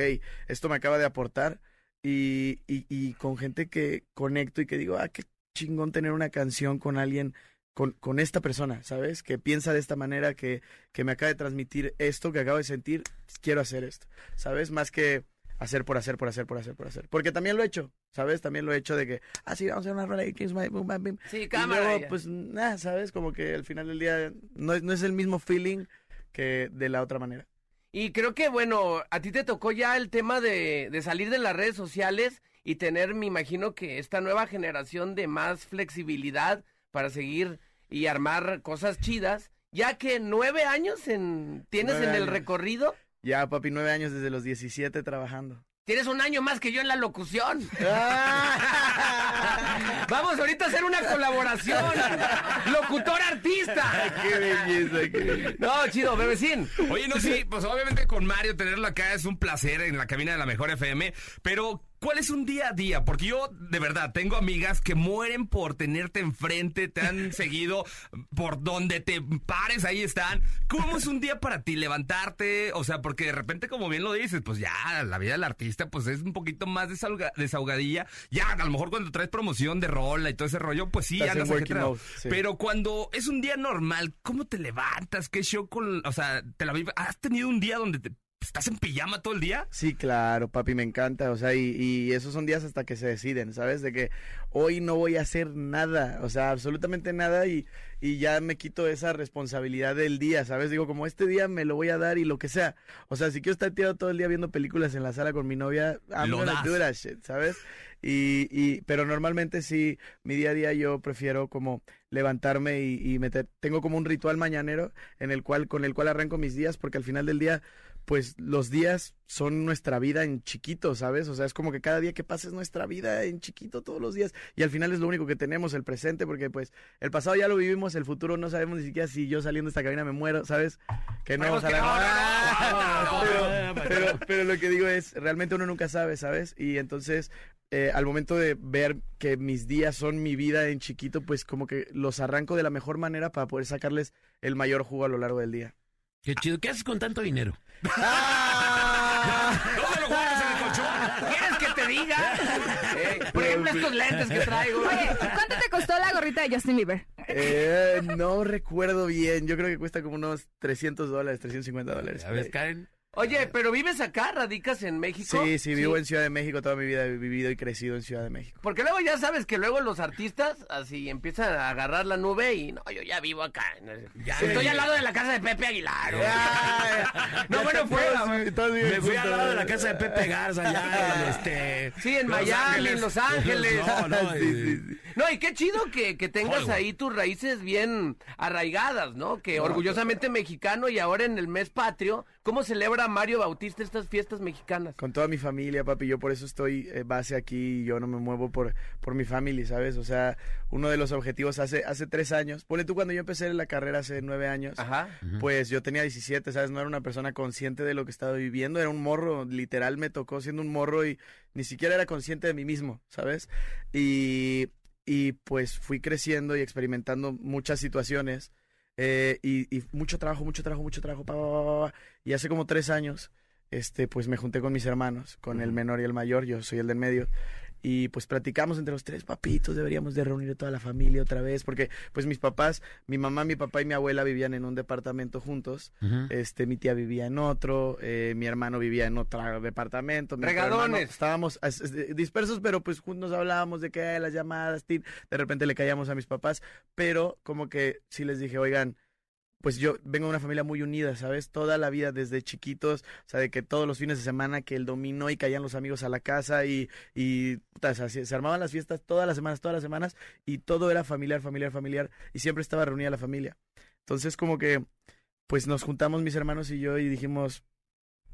[SPEAKER 6] esto me acaba de aportar. Y, y, y con gente que conecto y que digo, ah, qué chingón tener una canción con alguien, con, con esta persona, ¿sabes? Que piensa de esta manera, que, que me acaba de transmitir esto que acabo de sentir, quiero hacer esto, ¿sabes? Más que hacer por hacer, por hacer, por hacer, por hacer. Porque también lo he hecho, ¿sabes? También lo he hecho de que, ah, sí, vamos a hacer una rola de My Boom Bam Bim.
[SPEAKER 2] Sí,
[SPEAKER 6] Y
[SPEAKER 2] cámara.
[SPEAKER 6] luego,
[SPEAKER 2] ya.
[SPEAKER 6] pues, nada, ¿sabes? Como que al final del día no es, no es el mismo feeling que de la otra manera.
[SPEAKER 2] Y creo que, bueno, a ti te tocó ya el tema de, de salir de las redes sociales y tener, me imagino que esta nueva generación de más flexibilidad para seguir y armar cosas chidas, ya que nueve años en, tienes
[SPEAKER 6] Nueve
[SPEAKER 2] en el
[SPEAKER 6] años.
[SPEAKER 2] recorrido.
[SPEAKER 6] Ya, papi, nueve años desde los 17 trabajando.
[SPEAKER 2] Tienes un año más que yo en la locución. [laughs] Vamos ahorita a hacer una colaboración. [laughs] Locutor artista.
[SPEAKER 6] qué belleza, qué belleza.
[SPEAKER 2] No, chido, bebecín.
[SPEAKER 5] Oye, no, sí, pues obviamente con Mario tenerlo acá es un placer en la cabina de la Mejor FM, pero ¿cuál es un día a día? Porque yo, de verdad, tengo amigas que mueren por tenerte enfrente, te han [laughs] seguido por donde te pares, ahí están. ¿Cómo es un día para ti levantarte? O sea, porque de repente, como bien lo dices, pues ya la vida del artista pues es un poquito más desahoga- desahogadilla. Ya, a lo mejor cuando traes promoción de rola y todo ese rollo, pues sí, andas
[SPEAKER 6] mode, sí.
[SPEAKER 5] Pero cuando es un día normal, ¿cómo te levantas? ¿Qué show con, o sea, te la? ¿Has tenido un día donde te estás en pijama todo el día?
[SPEAKER 6] Sí, claro, papi, me encanta. O sea, y, y esos son días hasta que se deciden, ¿sabes? De que hoy no voy a hacer nada, o sea, absolutamente nada y, y ya me quito esa responsabilidad del día, ¿sabes? Digo, como este día me lo voy a dar y lo que sea. O sea, si quiero estar tirado todo el día viendo películas en la sala con mi novia, I'm
[SPEAKER 5] Lo
[SPEAKER 6] gonna
[SPEAKER 5] das.
[SPEAKER 6] do that shit, ¿sabes? Y, y, pero normalmente sí, mi día a día yo prefiero como levantarme y, y meter, tengo como un ritual mañanero en el cual, con el cual arranco mis días, porque al final del día pues los días son nuestra vida en chiquito, ¿sabes? O sea, es como que cada día que pasa es nuestra vida en chiquito todos los días y al final es lo único que tenemos, el presente, porque pues el pasado ya lo vivimos, el futuro no sabemos ni siquiera si yo saliendo de esta cabina me muero, ¿sabes? Que no, pero lo que digo es, realmente uno nunca sabe, ¿sabes? Y entonces, eh, al momento de ver que mis días son mi vida en chiquito, pues como que los arranco de la mejor manera para poder sacarles el mayor jugo a lo largo del día.
[SPEAKER 3] Qué chido. ¿Qué haces con tanto dinero? [laughs]
[SPEAKER 5] ¿Dónde lo guardas en el colchón?
[SPEAKER 2] ¿Quieres que te diga? Eh, por ejemplo, estos lentes que traigo. [laughs]
[SPEAKER 4] Oye, ¿cuánto te costó la gorrita de Justin Bieber?
[SPEAKER 6] Eh, no recuerdo bien. Yo creo que cuesta como unos 300 dólares, 350 dólares.
[SPEAKER 3] A ver, Karen.
[SPEAKER 2] Oye, pero vives acá, radicas en México.
[SPEAKER 6] Sí, sí, vivo en Ciudad de México. Toda mi vida he vivido y crecido en Ciudad de México.
[SPEAKER 2] Porque luego ya sabes que luego los artistas así empiezan a agarrar la nube y no, yo ya vivo acá. Ya estoy al lado de la casa de Pepe Aguilar. [laughs] no, bueno, fuera.
[SPEAKER 3] Me fui al lado de la casa de Pepe Garza, [laughs] en este.
[SPEAKER 2] Sí, en
[SPEAKER 3] Los
[SPEAKER 2] Miami,
[SPEAKER 3] Ángeles.
[SPEAKER 2] en Los Ángeles. [laughs]
[SPEAKER 3] No, no,
[SPEAKER 6] sí.
[SPEAKER 2] No, y qué chido que, que tengas
[SPEAKER 3] Hollywood.
[SPEAKER 2] ahí tus raíces bien arraigadas, ¿no? Que orgullosamente mexicano y ahora en el mes patrio, ¿cómo celebra Mario Bautista estas fiestas mexicanas?
[SPEAKER 6] Con toda mi familia, papi. Yo por eso estoy eh, base aquí y yo no me muevo por, por mi familia, ¿sabes? O sea, uno de los objetivos hace, hace tres años. Ponle tú cuando yo empecé la carrera hace nueve años.
[SPEAKER 2] Ajá.
[SPEAKER 6] Pues yo tenía 17, ¿sabes? No era una persona consciente de lo que estaba viviendo, era un morro, literal me tocó siendo un morro y ni siquiera era consciente de mí mismo, ¿sabes? Y, y pues fui creciendo y experimentando muchas situaciones eh, y, y mucho trabajo, mucho trabajo, mucho trabajo, pa, pa, pa, pa. y hace como tres años, este, pues me junté con mis hermanos, con el menor y el mayor, yo soy el del medio, y pues platicamos entre los tres, papitos, deberíamos de reunir a toda la familia otra vez, porque pues mis papás, mi mamá, mi papá y mi abuela vivían en un departamento juntos, este, mi tía vivía en otro, eh, mi hermano vivía en otro departamento,
[SPEAKER 2] Regadones.
[SPEAKER 6] estábamos dispersos, pero pues juntos hablábamos de que las llamadas, de repente le caíamos a mis papás, pero como que sí les dije, oigan, pues yo vengo de una familia muy unida, ¿sabes? Toda la vida desde chiquitos, o sea, de que todos los fines de semana que el dominó y caían los amigos a la casa y, y puta, o sea, se, se armaban las fiestas todas las semanas, todas las semanas y todo era familiar, familiar, familiar y siempre estaba reunida la familia. Entonces como que, pues nos juntamos mis hermanos y yo y dijimos,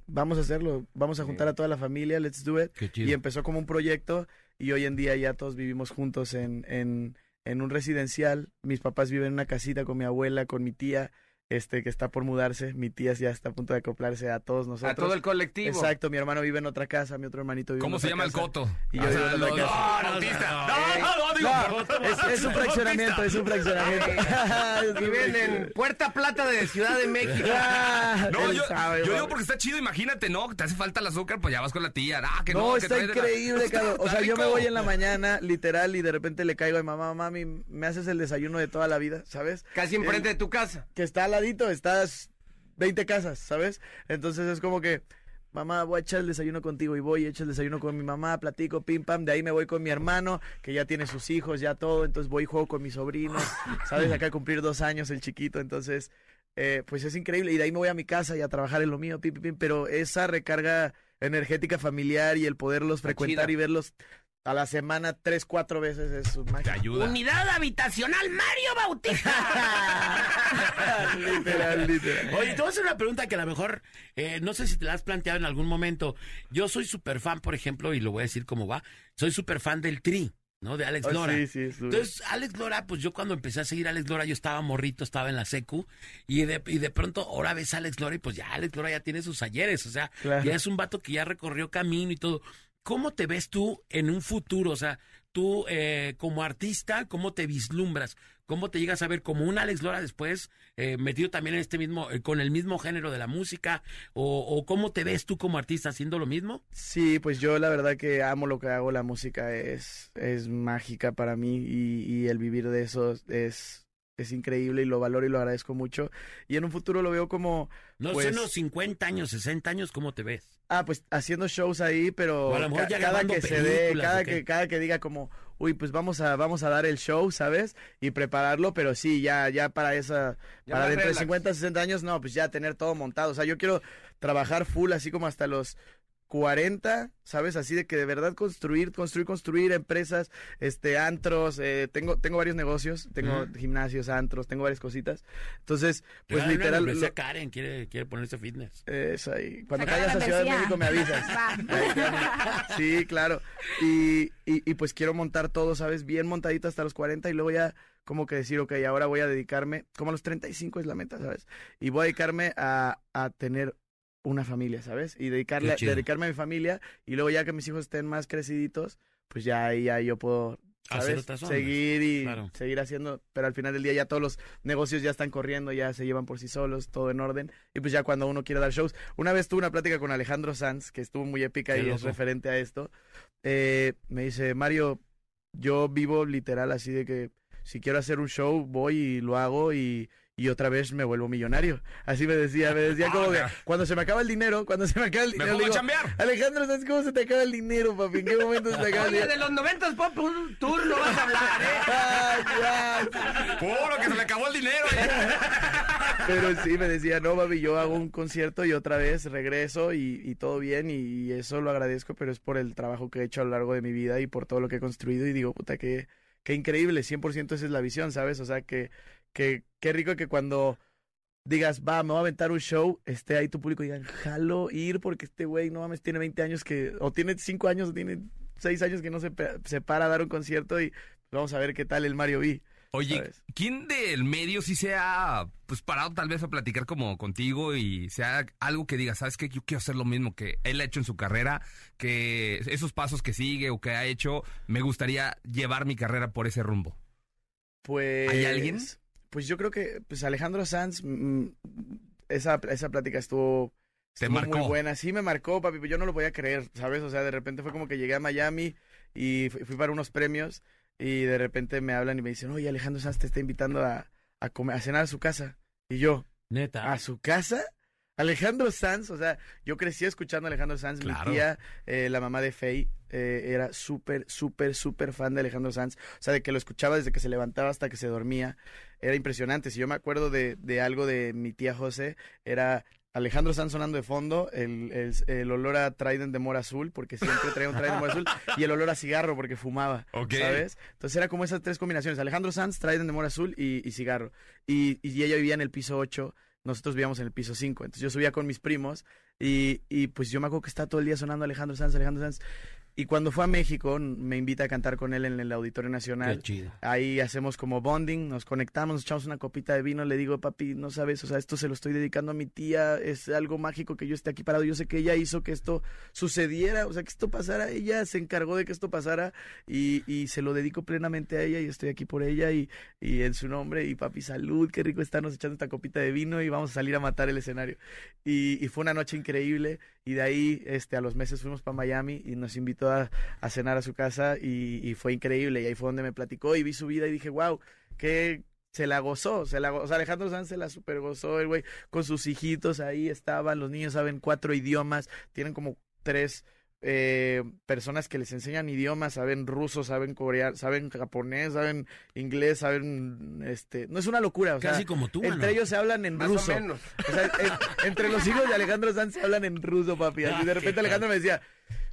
[SPEAKER 6] vamos a hacerlo, vamos a juntar a toda la familia, let's do it. Y empezó como un proyecto y hoy en día ya todos vivimos juntos en, en, en un residencial. Mis papás viven en una casita con mi abuela, con mi tía, este, que está por mudarse. Mi tía ya está a punto de acoplarse a todos nosotros.
[SPEAKER 2] A todo el colectivo.
[SPEAKER 6] Exacto, mi hermano vive en otra casa, mi otro hermanito vive
[SPEAKER 5] ¿Cómo
[SPEAKER 6] en
[SPEAKER 5] se
[SPEAKER 6] otra
[SPEAKER 5] llama el
[SPEAKER 6] casa.
[SPEAKER 5] coto?
[SPEAKER 6] Y yo vivo en otra casa.
[SPEAKER 5] no, no, autista. No,
[SPEAKER 6] es, es un fraccionamiento, es un fraccionamiento. [laughs]
[SPEAKER 2] Viven en. Puerta Plata de Ciudad de México.
[SPEAKER 6] Ah,
[SPEAKER 5] No, yo,
[SPEAKER 6] sabe,
[SPEAKER 5] yo
[SPEAKER 6] güey.
[SPEAKER 5] digo porque está chido, imagínate, ¿no? Te hace falta el azúcar, pues ya vas con la tía. Ah, que no,
[SPEAKER 6] No,
[SPEAKER 5] que
[SPEAKER 6] está
[SPEAKER 5] la-
[SPEAKER 6] increíble, cabrón. O sea, yo me voy en la mañana, literal, y de repente le caigo a mi mamá, mami, me haces el desayuno de toda la vida, ¿sabes?
[SPEAKER 2] Casi enfrente
[SPEAKER 6] Eh,
[SPEAKER 2] de tu casa.
[SPEAKER 6] Que está al ladito, estás 20 casas, ¿sabes? Entonces es como que, mamá, voy a echar el desayuno contigo y voy, echo el desayuno con mi mamá, platico, pim, pam, de ahí me voy con mi hermano, que ya tiene sus hijos, ya todo, entonces voy y juego con mis sobrinos, [laughs] ¿sabes? Acá a cumplir dos años el chiquito, entonces, eh, pues es increíble. Y de ahí me voy a mi casa y a trabajar en lo mío, pim, pim, pim, pero esa recarga energética familiar y el poderlos frecuentar y verlos a la semana tres, cuatro veces es mágico.
[SPEAKER 5] ayuda.
[SPEAKER 2] Unidad habitacional Mario Bautista. [laughs]
[SPEAKER 6] literal, literal.
[SPEAKER 3] Oye, te voy a hacer una pregunta que a lo mejor, eh, no sé si te la has planteado en algún momento. Yo soy súper fan, por ejemplo, y lo voy a decir cómo va, soy súper fan del Tri, ¿no? De Alex
[SPEAKER 6] Ah,
[SPEAKER 3] Lora.
[SPEAKER 6] sí, sí, duro.
[SPEAKER 3] Entonces, Alex Lora, pues yo cuando empecé a seguir a Alex Lora, yo estaba morrito, estaba en la secu, y de, y de pronto ahora ves a Alex Lora y pues ya Alex Lora ya tiene sus ayeres, o sea,
[SPEAKER 6] Claro.
[SPEAKER 3] ya es un vato que ya recorrió camino y todo. ¿Cómo te ves tú en un futuro? O sea, tú eh, como artista, ¿cómo te vislumbras? ¿Cómo te llegas a ver como un Alex Lora después, eh, metido también en este mismo, eh, con el mismo género de la música? O, ¿O cómo te ves tú como artista haciendo lo mismo?
[SPEAKER 6] Sí, pues yo la verdad que amo lo que hago, la música es, es mágica para mí y el vivir de eso es, es increíble y lo valoro y lo agradezco mucho. Y en un futuro lo veo como...
[SPEAKER 3] No
[SPEAKER 6] pues,
[SPEAKER 3] sé, unos 50 años, 60 años, ¿cómo te ves?
[SPEAKER 6] Ah, pues haciendo shows ahí, pero
[SPEAKER 3] O a lo mejor
[SPEAKER 6] ca-
[SPEAKER 3] ya
[SPEAKER 6] cada que se dé, cada que, cada que diga como, uy, pues vamos a, vamos a dar el show, ¿sabes? Y prepararlo, pero sí, ya, ya para esa,
[SPEAKER 2] Ya
[SPEAKER 6] para dentro de
[SPEAKER 2] relax.
[SPEAKER 6] 50, 60 años, no, pues ya tener todo montado. O sea, yo quiero trabajar full así como hasta los 40, ¿sabes? Así de que de verdad construir, construir, construir empresas, este, antros, eh, tengo, tengo varios negocios, tengo gimnasios, antros, tengo varias cositas. Entonces, pues
[SPEAKER 3] una
[SPEAKER 6] literal...
[SPEAKER 3] membresía
[SPEAKER 6] lo-
[SPEAKER 3] a Karen quiere, quiere ponerse fitness.
[SPEAKER 6] eso ahí. Cuando
[SPEAKER 4] la
[SPEAKER 6] vayas a Ciudad de. México me avisas. [laughs] Sí, claro. Y, y, y pues quiero montar todo, ¿sabes? Bien montadito hasta los 40 y luego ya como que decir, ok, ahora voy a dedicarme, como a los 35 es la meta, ¿sabes? Y voy a dedicarme a, a tener una familia, ¿sabes? Y dedicarle, dedicarme a mi familia y luego ya que mis hijos estén más creciditos, pues ya ahí ya yo puedo... ¿sabes? Seguir y
[SPEAKER 3] Claro.
[SPEAKER 6] seguir haciendo, pero al final del día ya todos los negocios ya están corriendo, ya se llevan por sí solos, todo en orden. Y pues ya cuando uno quiere dar shows. Una vez tuve una plática con Alejandro Sanz, que estuvo muy épica
[SPEAKER 3] Qué
[SPEAKER 6] y es
[SPEAKER 3] loco.
[SPEAKER 6] referente a esto. Eh, me dice, Mario, yo vivo literal así de que si quiero hacer un show, voy y lo hago y, y otra vez me vuelvo millonario. Así me decía, me decía como que cuando se me acaba el dinero, cuando se me acaba el
[SPEAKER 5] Me
[SPEAKER 6] dinero,
[SPEAKER 5] pongo
[SPEAKER 6] le
[SPEAKER 5] a
[SPEAKER 6] digo,
[SPEAKER 5] chambear.
[SPEAKER 6] Alejandro, ¿sabes cómo se te acaba el dinero, papi? ¿En qué momento se te acaba el
[SPEAKER 2] Oye,
[SPEAKER 6] dinero?
[SPEAKER 2] de los 90 pop un tour no vas a hablar, ¿eh? [laughs]
[SPEAKER 6] Ay, ya.
[SPEAKER 5] Puro que se le acabó el dinero. [laughs]
[SPEAKER 6] Pero sí, me decía, no, papi, yo hago un concierto y otra vez regreso y, y todo bien y, eso lo agradezco, pero es por el trabajo que he hecho a lo largo de mi vida y por todo lo que he construido y digo, puta, qué, qué increíble, 100% esa es la visión, ¿sabes? O sea, que, que, qué rico que cuando digas, va, me voy a aventar un show, esté ahí tu público y digan, jalo ir porque este güey, no mames, tiene 20 años que, o tiene 5 años, o tiene 6 años que no se, para a dar un concierto y vamos a ver qué tal el Mario V.
[SPEAKER 5] Oye,
[SPEAKER 6] ¿sabes?
[SPEAKER 5] ¿quién del medio sí se ha pues parado tal vez a platicar como contigo y sea algo que diga, sabes que yo quiero hacer lo mismo que él ha hecho en su carrera, que esos pasos que sigue o que ha hecho, me gustaría llevar mi carrera por ese rumbo?
[SPEAKER 6] Pues.
[SPEAKER 5] ¿Hay alguien?
[SPEAKER 6] Pues yo creo que pues Alejandro Sanz, mm, esa, esa plática estuvo,
[SPEAKER 5] Te
[SPEAKER 6] estuvo
[SPEAKER 5] marcó.
[SPEAKER 6] muy buena. Sí, me marcó, papi, pero yo no lo podía creer, ¿sabes? O sea, de repente fue como que llegué a Miami y fui, fui para unos premios y de repente me hablan y me dicen, oye, Alejandro Sanz te está invitando a, a, comer, a cenar a su casa. Y yo,
[SPEAKER 3] Neta.
[SPEAKER 6] ¿a su casa? Alejandro Sanz, o sea, yo crecí escuchando a Alejandro Sanz.
[SPEAKER 5] Claro.
[SPEAKER 6] Mi tía, eh, la mamá de Faye, eh, era súper, súper, súper fan de Alejandro Sanz. O sea, de que lo escuchaba desde que se levantaba hasta que se dormía. Era impresionante. Si yo me acuerdo de, de algo de mi tía José, era Alejandro Sanz sonando de fondo, el, el, el olor a Trident de mora azul, porque siempre traía un Trident de mora azul, y el olor a cigarro, porque fumaba. ¿Sabes? Entonces era como esas tres combinaciones. Alejandro Sanz, Trident de mora azul y, y cigarro. Y, y ella vivía en el piso 8 nosotros vivíamos en el piso 5. Entonces yo subía con mis primos y, y pues yo me acuerdo que estaba todo el día sonando Alejandro Sanz, Alejandro Sanz. Y cuando fue a México, me invita a cantar con él en el Auditorio Nacional.
[SPEAKER 3] Qué chido.
[SPEAKER 6] Ahí hacemos como bonding, nos conectamos, nos echamos una copita de vino. Le digo, papi, no sabes, o sea, esto se lo estoy dedicando a mi tía. Es algo mágico que yo esté aquí parado. Yo sé que ella hizo que esto sucediera, o sea, que esto pasara. Ella se encargó de que esto pasara y, y se lo dedico plenamente a ella y estoy aquí por ella y, y en su nombre. Y papi, salud, qué rico estarnos echando esta copita de vino y vamos a salir a matar el escenario. Y, y fue una noche increíble y de ahí este, a los meses fuimos para Miami y nos invitó a, a cenar a su casa y, y fue increíble y ahí fue donde me platicó y vi su vida y dije, wow, qué... Se la gozó, se la gozó. O sea, Alejandro Sanz se la super gozó, el güey, con sus hijitos ahí estaban. Los niños saben cuatro idiomas, tienen como tres eh, personas que les enseñan idiomas, saben ruso, saben coreano, saben japonés, saben inglés, saben este, no es una locura, o sea,
[SPEAKER 3] Casi como tú,
[SPEAKER 6] entre
[SPEAKER 3] mano.
[SPEAKER 6] ellos se hablan en
[SPEAKER 2] Más o
[SPEAKER 6] ruso.
[SPEAKER 2] menos.
[SPEAKER 6] O sea, en- entre los hijos de Alejandro Sanz se hablan en ruso, papi. Así de repente Alejandro me decía,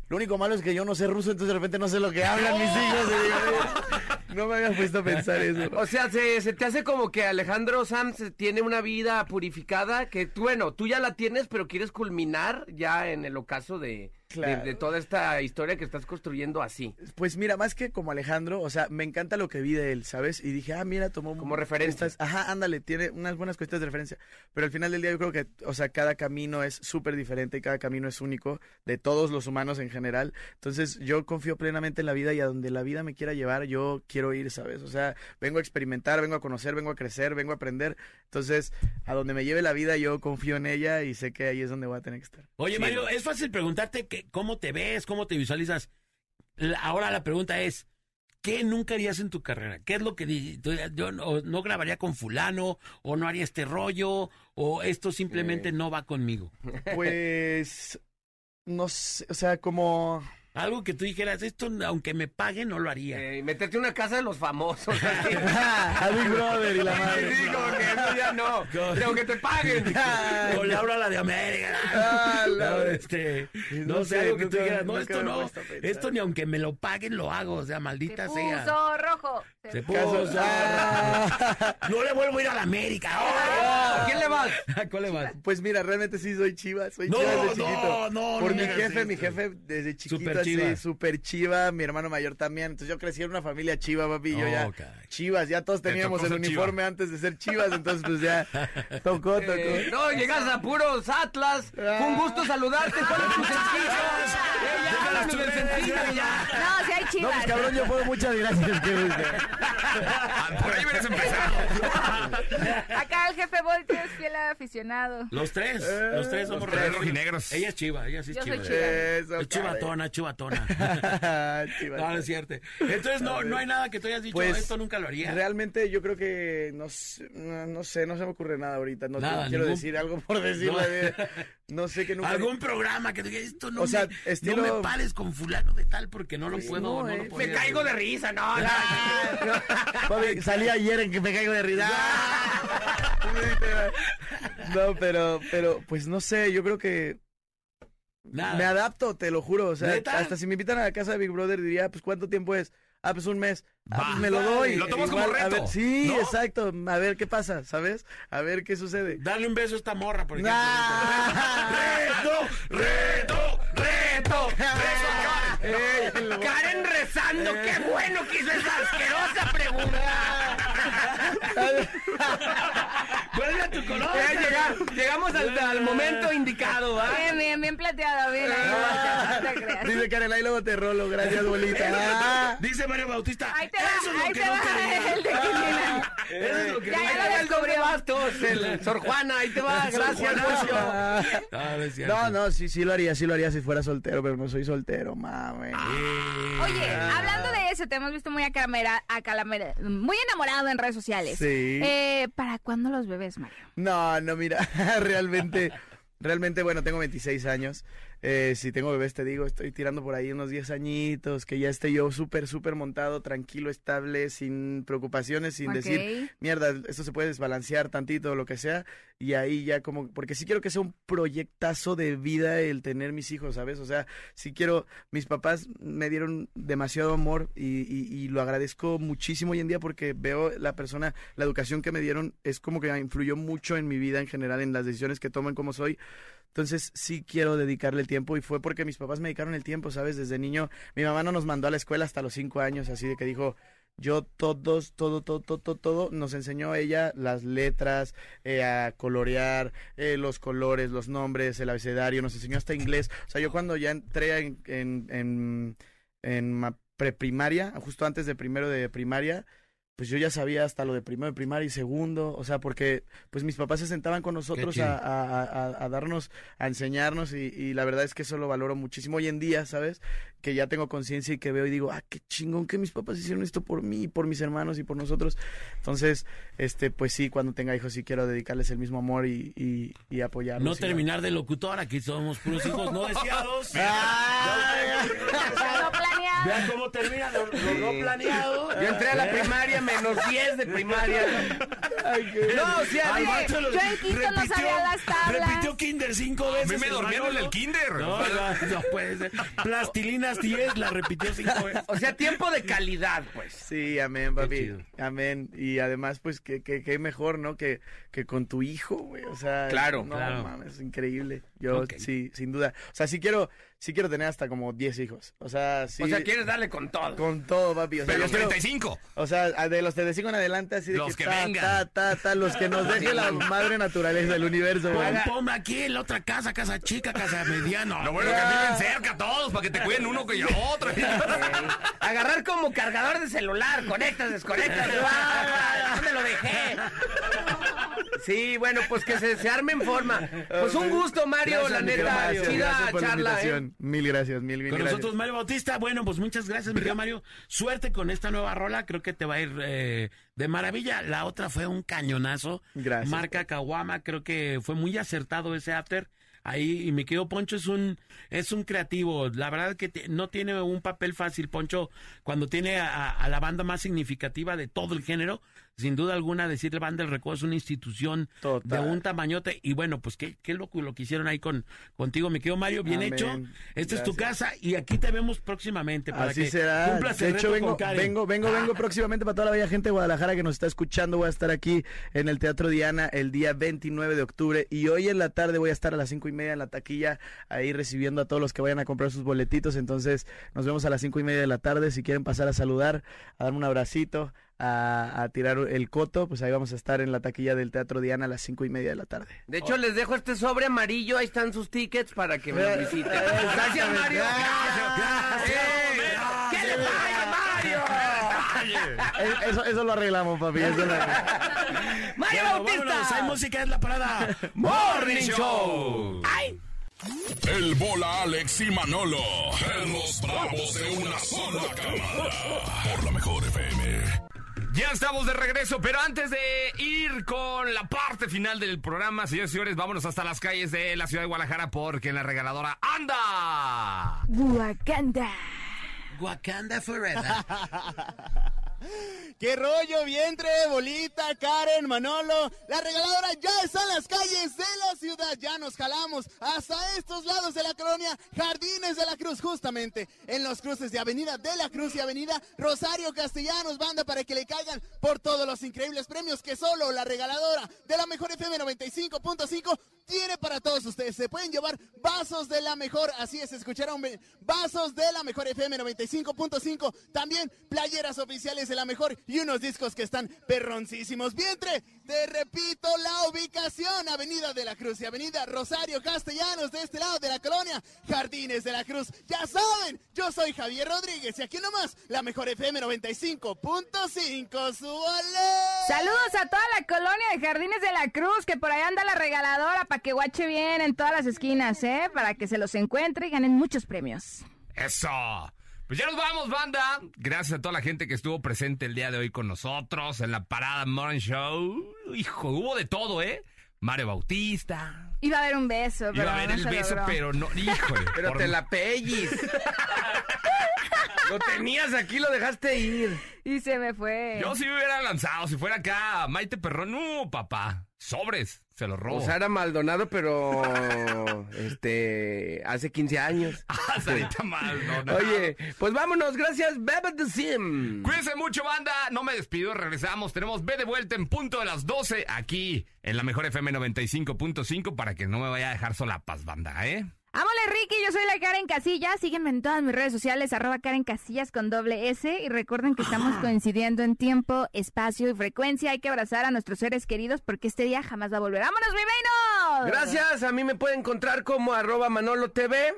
[SPEAKER 6] lo único malo es que yo no sé ruso, entonces de repente no sé lo que hablan mis hijos. Y digo, "Oye, no me había puesto a pensar eso.
[SPEAKER 2] O sea, se, se te hace como que Alejandro Sanz tiene una vida purificada que, tú, bueno, tú ya la tienes, pero quieres culminar ya en el ocaso de-
[SPEAKER 6] Claro.
[SPEAKER 2] de toda esta historia que estás construyendo así.
[SPEAKER 6] Pues mira, más que como Alejandro, o sea, me encanta lo que vi de él, ¿sabes? Y dije, ah, mira, tomó
[SPEAKER 2] Como referencia.
[SPEAKER 6] estas- ajá, ándale, tiene unas buenas cuestiones de referencia. Pero al final del día yo creo que, o sea, cada camino es súper diferente y cada camino es único de todos los humanos en general. Entonces yo confío plenamente en la vida y a donde la vida me quiera llevar, yo quiero ir, ¿sabes? O sea, vengo a experimentar, vengo a conocer, vengo a crecer, vengo a aprender. Entonces, a donde me lleve la vida, yo confío en ella y sé que ahí es donde voy a tener que estar.
[SPEAKER 3] Oye, Mario, es fácil preguntarte que, cómo te ves, cómo te visualizas. La- ahora la pregunta es, ¿qué nunca harías en tu carrera? ¿Qué es lo que yo no, no grabaría con fulano o no haría este rollo o esto simplemente no va conmigo?
[SPEAKER 6] Pues, no sé, o sea, como...
[SPEAKER 3] Algo que tú dijeras, esto aunque me paguen no lo haría.
[SPEAKER 2] Eh, meterte en una casa de los famosos. [laughs]
[SPEAKER 6] a Big Brother y la madre.
[SPEAKER 2] Sí, como que eso ya no. [laughs] Ni aunque te paguen. [laughs]
[SPEAKER 3] Con Laura la de América.
[SPEAKER 6] Ah, la-
[SPEAKER 3] No, este, no,
[SPEAKER 6] No
[SPEAKER 3] sé, algo que tú dijeras, no, esto no, esto ni aunque me lo paguen lo hago, o sea, maldita
[SPEAKER 4] Se
[SPEAKER 3] sea.
[SPEAKER 4] puso rojo.
[SPEAKER 3] Se puso.
[SPEAKER 6] Ah.
[SPEAKER 3] No le vuelvo a ir a la América.
[SPEAKER 2] ¿A quién le vas?
[SPEAKER 3] ¿A cuál le vas?
[SPEAKER 6] Pues mira, realmente sí soy chiva, soy
[SPEAKER 3] No,
[SPEAKER 6] chiva desde
[SPEAKER 3] no,
[SPEAKER 6] chiquito.
[SPEAKER 3] no,
[SPEAKER 6] Por
[SPEAKER 3] no
[SPEAKER 6] mi
[SPEAKER 3] me hagas
[SPEAKER 6] jefe, mi jefe desde chiquito
[SPEAKER 3] Chiva.
[SPEAKER 6] súper chiva, mi hermano mayor también. Entonces yo crecí en una familia chiva, papi, y yo
[SPEAKER 3] Oh,
[SPEAKER 6] ya
[SPEAKER 3] caray.
[SPEAKER 6] chivas, ya todos
[SPEAKER 5] Te
[SPEAKER 6] teníamos el
[SPEAKER 5] chiva.
[SPEAKER 6] uniforme antes de ser chivas, entonces pues ya [laughs] tocó, tocó.
[SPEAKER 2] Eh, no, llegas a puros Atlas. Un gusto saludarte. ¿Cuál es tu [laughs] sencillo? Ya.
[SPEAKER 4] No, si hay
[SPEAKER 6] No,
[SPEAKER 4] chivas.
[SPEAKER 6] pues cabrón, yo puedo, muchas gracias. que.
[SPEAKER 5] Ah, Por ahí hubieras empezado. [laughs]
[SPEAKER 4] Acá el jefe Voltio es fiel aficionado.
[SPEAKER 3] Los tres, los tres somos
[SPEAKER 5] Los tres
[SPEAKER 3] rojinegros.
[SPEAKER 5] rojinegros.
[SPEAKER 3] Ella es chiva, ella sí es
[SPEAKER 4] Yo soy
[SPEAKER 3] chiva.
[SPEAKER 4] chiva.
[SPEAKER 6] Eso,
[SPEAKER 3] Es chivatona, chivatona.
[SPEAKER 6] Chivas. [laughs]
[SPEAKER 3] No, no es cierto. Entonces no, no hay nada que tú hayas dicho,
[SPEAKER 6] Pues,
[SPEAKER 3] esto nunca lo haría.
[SPEAKER 6] Realmente yo creo que no sé, no, sé, no se me ocurre nada ahorita. No
[SPEAKER 3] Nada,
[SPEAKER 6] quiero
[SPEAKER 3] ningún-
[SPEAKER 6] decir algo por [laughs] decirle. No, sé que nunca.
[SPEAKER 3] Algún programa que diga esto no,
[SPEAKER 6] O sea,
[SPEAKER 3] me,
[SPEAKER 6] estilo-
[SPEAKER 3] no me pares con fulano de tal porque no lo
[SPEAKER 6] Sí,
[SPEAKER 3] puedo,
[SPEAKER 6] no, eh,
[SPEAKER 3] lo
[SPEAKER 6] me
[SPEAKER 2] caigo de risa, no. [laughs] no.
[SPEAKER 6] Salí ayer en que me caigo de risa. No, pero, pero, pues no sé, yo creo que
[SPEAKER 3] Nada.
[SPEAKER 6] me adapto, te lo juro. O sea,
[SPEAKER 3] ¿Neta?
[SPEAKER 6] hasta si me invitan a la casa de Big Brother diría, pues ¿cuánto tiempo es? Ah, pues un mes. Ah, pues me lo doy.
[SPEAKER 5] Lo tomas como
[SPEAKER 6] a
[SPEAKER 5] reto,
[SPEAKER 6] ver, sí,
[SPEAKER 5] ¿no?
[SPEAKER 6] exacto. A ver qué pasa, ¿sabes? A ver qué sucede.
[SPEAKER 3] Dale un beso a esta morra, por ejemplo. [laughs] ¡Reto! ¡Reto! ¡Reto! [laughs]
[SPEAKER 6] Ey, el-
[SPEAKER 2] Karen rezando. Qué bueno que hizo esa asquerosa pregunta. [laughs]
[SPEAKER 3] ¡Vuelve a tu color!
[SPEAKER 2] Eh, llega- llegamos al, al momento indicado, ¿va?
[SPEAKER 4] Bien, bien, bien plateado, bien ahí.
[SPEAKER 6] Ah.
[SPEAKER 4] No te.
[SPEAKER 6] Dice Karen, ahí luego te rolo, gracias, bolita. Ah.
[SPEAKER 3] Dice Mario Bautista.
[SPEAKER 4] Ahí te va,
[SPEAKER 3] Eso es lo
[SPEAKER 4] ahí
[SPEAKER 3] que
[SPEAKER 4] te
[SPEAKER 3] no
[SPEAKER 4] va
[SPEAKER 3] quería. [laughs]
[SPEAKER 4] el de Quilina.
[SPEAKER 3] Eso es lo que
[SPEAKER 4] Ya,
[SPEAKER 3] no
[SPEAKER 4] ya lo
[SPEAKER 2] el doble bastos, el Sor Juana, ahí te va, gracias. Lucio.
[SPEAKER 6] Ah.
[SPEAKER 3] No, no
[SPEAKER 6] sí, sí lo haría, sí lo haría si fuera soltero, pero no soy soltero, mami.
[SPEAKER 3] Eh,
[SPEAKER 4] Oye, hablando eso, te hemos visto muy acalamera, acalamera, muy enamorado en redes sociales.
[SPEAKER 6] Sí.
[SPEAKER 4] Eh, ¿Para cuándo los bebés, Mario?
[SPEAKER 6] No, no, mira, [laughs] realmente, realmente, bueno, tengo 26 años. Eh, si tengo bebés, te digo, estoy tirando por ahí unos 10 añitos, que ya esté yo súper, súper montado, tranquilo, estable, sin preocupaciones, sin decir, mierda, esto se puede desbalancear tantito lo que sea. Y ahí ya como, porque sí quiero que sea un proyectazo de vida el tener mis hijos, ¿sabes? O sea, sí quiero, mis papás me dieron demasiado amor y, y- y lo agradezco muchísimo hoy en día porque veo la persona, la educación que me dieron es como que influyó mucho en mi vida en general, en las decisiones que tomo, en cómo soy. Entonces sí quiero dedicarle el tiempo y fue porque mis papás me dedicaron el tiempo, ¿sabes? Desde niño, mi mamá no nos mandó a la escuela hasta los cinco años, así de que dijo, yo todos, todo, todo, todo, todo, nos enseñó ella las letras, eh, a colorear, eh, los colores, los nombres, el abecedario, nos enseñó hasta inglés. O sea, yo cuando ya entré en, en, en, en ma- preprimaria, justo antes de primero de primaria, pues yo ya sabía hasta lo de primero de primaria y segundo, o sea, porque pues mis papás se sentaban con nosotros a, a- a- a darnos, a enseñarnos y, y la verdad es que eso lo valoro muchísimo hoy en día, ¿sabes? Que ya tengo conciencia y que veo y digo, ah, qué chingón que mis papás hicieron esto por mí, por mis hermanos y por nosotros. Entonces, este, pues sí, cuando tenga hijos sí quiero dedicarles el mismo amor y, y, y apoyarlos.
[SPEAKER 3] No
[SPEAKER 6] y-
[SPEAKER 3] terminar de locutor, aquí somos puros hijos no deseados. [laughs] Vean cómo termina lo, lo no planeado.
[SPEAKER 2] Yo entré a la
[SPEAKER 3] ¿Eh?
[SPEAKER 2] primaria menos 10 de primaria. No, o sea,
[SPEAKER 3] vato lo-
[SPEAKER 4] yo en quinto no sabía las tablas.
[SPEAKER 3] Repitió kinder cinco veces.
[SPEAKER 5] me
[SPEAKER 3] el
[SPEAKER 5] dormieron en el kinder.
[SPEAKER 3] No, no, no puede ser. Plastilinas 10, la repitió cinco veces.
[SPEAKER 2] o sea, tiempo de calidad, pues.
[SPEAKER 6] Sí, amén, papi. Amén. Y además, pues, que, que, que mejor, ¿no? Que, que con tu hijo, güey. O sea,
[SPEAKER 2] Claro,
[SPEAKER 6] no,
[SPEAKER 3] claro.
[SPEAKER 6] mames, es increíble. Yo, sí, sin duda. O sea, sí quiero, sí quiero tener hasta como 10 hijos. O sea, sí.
[SPEAKER 2] O sea, quieres darle con todo.
[SPEAKER 6] Con todo, papi. O sea,
[SPEAKER 5] Pero los
[SPEAKER 6] quiero-
[SPEAKER 5] 35.
[SPEAKER 6] O sea, de los 35 en adelante, así de
[SPEAKER 5] Los
[SPEAKER 6] que,
[SPEAKER 5] que
[SPEAKER 6] ta,
[SPEAKER 5] vengan.
[SPEAKER 6] ta, ta, ta, los que nos deje la madre naturaleza del universo, güey.
[SPEAKER 3] Pon, aquí en la otra casa, casa chica, casa mediana.
[SPEAKER 5] Lo bueno que viven cerca todos para que te cuiden uno que ya otro.
[SPEAKER 2] Agarrar como cargador de celular, conectas, desconectas. [laughs] ¡Ah! ¿Dónde lo dejé? Sí, bueno, pues que se, se arme en forma. Pues un gusto, Mario,
[SPEAKER 6] Gracias,
[SPEAKER 2] la neta.
[SPEAKER 6] Mario.
[SPEAKER 2] Chida
[SPEAKER 6] por la
[SPEAKER 2] charla, ¿eh?
[SPEAKER 6] Mil gracias, mil, mil
[SPEAKER 3] Con
[SPEAKER 6] gracias.
[SPEAKER 3] nosotros Mario Bautista. Bueno, pues muchas gracias, mi querido Mario. Suerte con esta nueva rola. Creo que te va a ir eh, de maravilla. La otra fue un cañonazo.
[SPEAKER 6] Gracias.
[SPEAKER 3] Marca Kawama. Creo que fue muy acertado ese after. Ahí, y mi querido Poncho es un, es un creativo. La verdad que te- no tiene un papel fácil, Poncho, cuando tiene a, a la banda más significativa de todo el género. Sin duda alguna, decir Banda del Recodo es una institución
[SPEAKER 6] Total.
[SPEAKER 3] de un tamañote. Y bueno, pues qué, qué loco lo que hicieron ahí con, contigo, mi querido Mario. Bien
[SPEAKER 6] Amén.
[SPEAKER 3] hecho. Esta es tu casa y aquí te vemos próximamente para
[SPEAKER 6] Así
[SPEAKER 3] que
[SPEAKER 6] será.
[SPEAKER 3] cumplas
[SPEAKER 6] De
[SPEAKER 3] el
[SPEAKER 6] hecho,
[SPEAKER 3] reto
[SPEAKER 6] vengo,
[SPEAKER 3] con Karen.
[SPEAKER 6] vengo, vengo, [laughs] vengo próximamente para toda la bella gente de Guadalajara que nos está escuchando. Voy a estar aquí en el Teatro Diana el día 29 de octubre. Y hoy en la tarde voy a estar a las cinco y media en la taquilla, ahí recibiendo a todos los que vayan a comprar sus boletitos. Entonces, nos vemos a las cinco y media de la tarde. Si quieren pasar a saludar, a darme un abracito, a, a tirar el coto, pues ahí vamos a estar en la taquilla del Teatro Diana a las cinco y media de la tarde.
[SPEAKER 2] De hecho, les dejo este sobre amarillo. Ahí están sus tickets para que me lo visiten.
[SPEAKER 6] Eh,
[SPEAKER 2] Gracias, Mario.
[SPEAKER 6] Gracias.
[SPEAKER 2] ¡Eh! ¿Qué le pasa, Mario?
[SPEAKER 6] Eh, Eso, eso lo arreglamos, papi. Eso lo arreglamos. [laughs]
[SPEAKER 2] ¡Mario
[SPEAKER 3] Bueno, vámonos. Hay
[SPEAKER 2] Bautista!
[SPEAKER 3] música, es la parada. [laughs]
[SPEAKER 2] ¡Morning Show!
[SPEAKER 3] ¡Ay!
[SPEAKER 1] El bola Alex y Manolo. En los bravos de una sola cámara. Por la mejor FM.
[SPEAKER 5] Ya estamos de regreso, pero antes de ir con la parte final del programa, señores y señores, vámonos hasta las calles de la ciudad de Guadalajara porque en la regaladora anda.
[SPEAKER 4] Wakanda.
[SPEAKER 3] Wakanda Forever. [laughs] [laughs]
[SPEAKER 17] ¡Qué rollo, vientre, bolita, Karen, Manolo! La regaladora ya está en las calles de la ciudad. Ya nos jalamos hasta estos lados de la colonia Jardines de la Cruz, justamente en los cruces de Avenida de la Cruz y Avenida Rosario Castellanos, banda, para que le caigan por todos los increíbles premios que solo la regaladora de la mejor FM 95.5 tiene para todos ustedes. Se pueden llevar vasos de la mejor, así es, escucharon vasos de la mejor FM 95.5, también playeras oficiales de la mejor y unos discos que están perroncísimos. Vientre, te repito la ubicación, Avenida de la Cruz y Avenida Rosario Castellanos, de este lado de la colonia, Jardines de la Cruz. Ya saben, yo soy Javier Rodríguez y aquí nomás, la mejor FM 95.5, súbale.
[SPEAKER 4] Saludos a toda la colonia de Jardines de la Cruz, que por ahí anda la regaladora para que guache bien en todas las esquinas, ¿eh? Para que se los encuentre y ganen muchos premios.
[SPEAKER 5] Eso. Pues ya nos vamos, banda. Gracias a toda la gente que estuvo presente el día de hoy con nosotros en la Parada Morning Show. Hijo, hubo de todo, ¿eh? Mario Bautista.
[SPEAKER 4] Iba a haber un beso, pero
[SPEAKER 5] Iba a haber
[SPEAKER 4] no
[SPEAKER 5] el beso,
[SPEAKER 4] logró.
[SPEAKER 5] pero no, híjole. [laughs]
[SPEAKER 2] Pero
[SPEAKER 5] por-
[SPEAKER 2] te la pellis. [laughs] lo tenías aquí, lo dejaste ir.
[SPEAKER 4] Y se me fue.
[SPEAKER 5] Yo sí me hubiera lanzado. Si fuera acá Maite Perrón, no, papá. Sobres, se lo robo.
[SPEAKER 2] O sea, era Maldonado, pero [laughs] este hace 15 años. [laughs]
[SPEAKER 5] Ah, Sarita Maldonado.
[SPEAKER 2] Oye, pues vámonos, gracias, Bebe the Sim.
[SPEAKER 5] Cuídense mucho, banda. No me despido, regresamos. Tenemos B de vuelta en punto de las 12 aquí en la mejor FM 95.5 para que no me vaya a dejar solapas, banda, ¿eh?
[SPEAKER 4] Ámole Ricky, yo soy la Karen Casillas. Sígueme en todas mis redes sociales, arroba Karen Casillas con doble S. Y recuerden que estamos coincidiendo en tiempo, espacio y frecuencia. Hay que abrazar a nuestros seres queridos porque este día jamás va a volver. ¡Vámonos, mi!
[SPEAKER 2] Gracias, a mí me pueden encontrar como arroba Manolo TV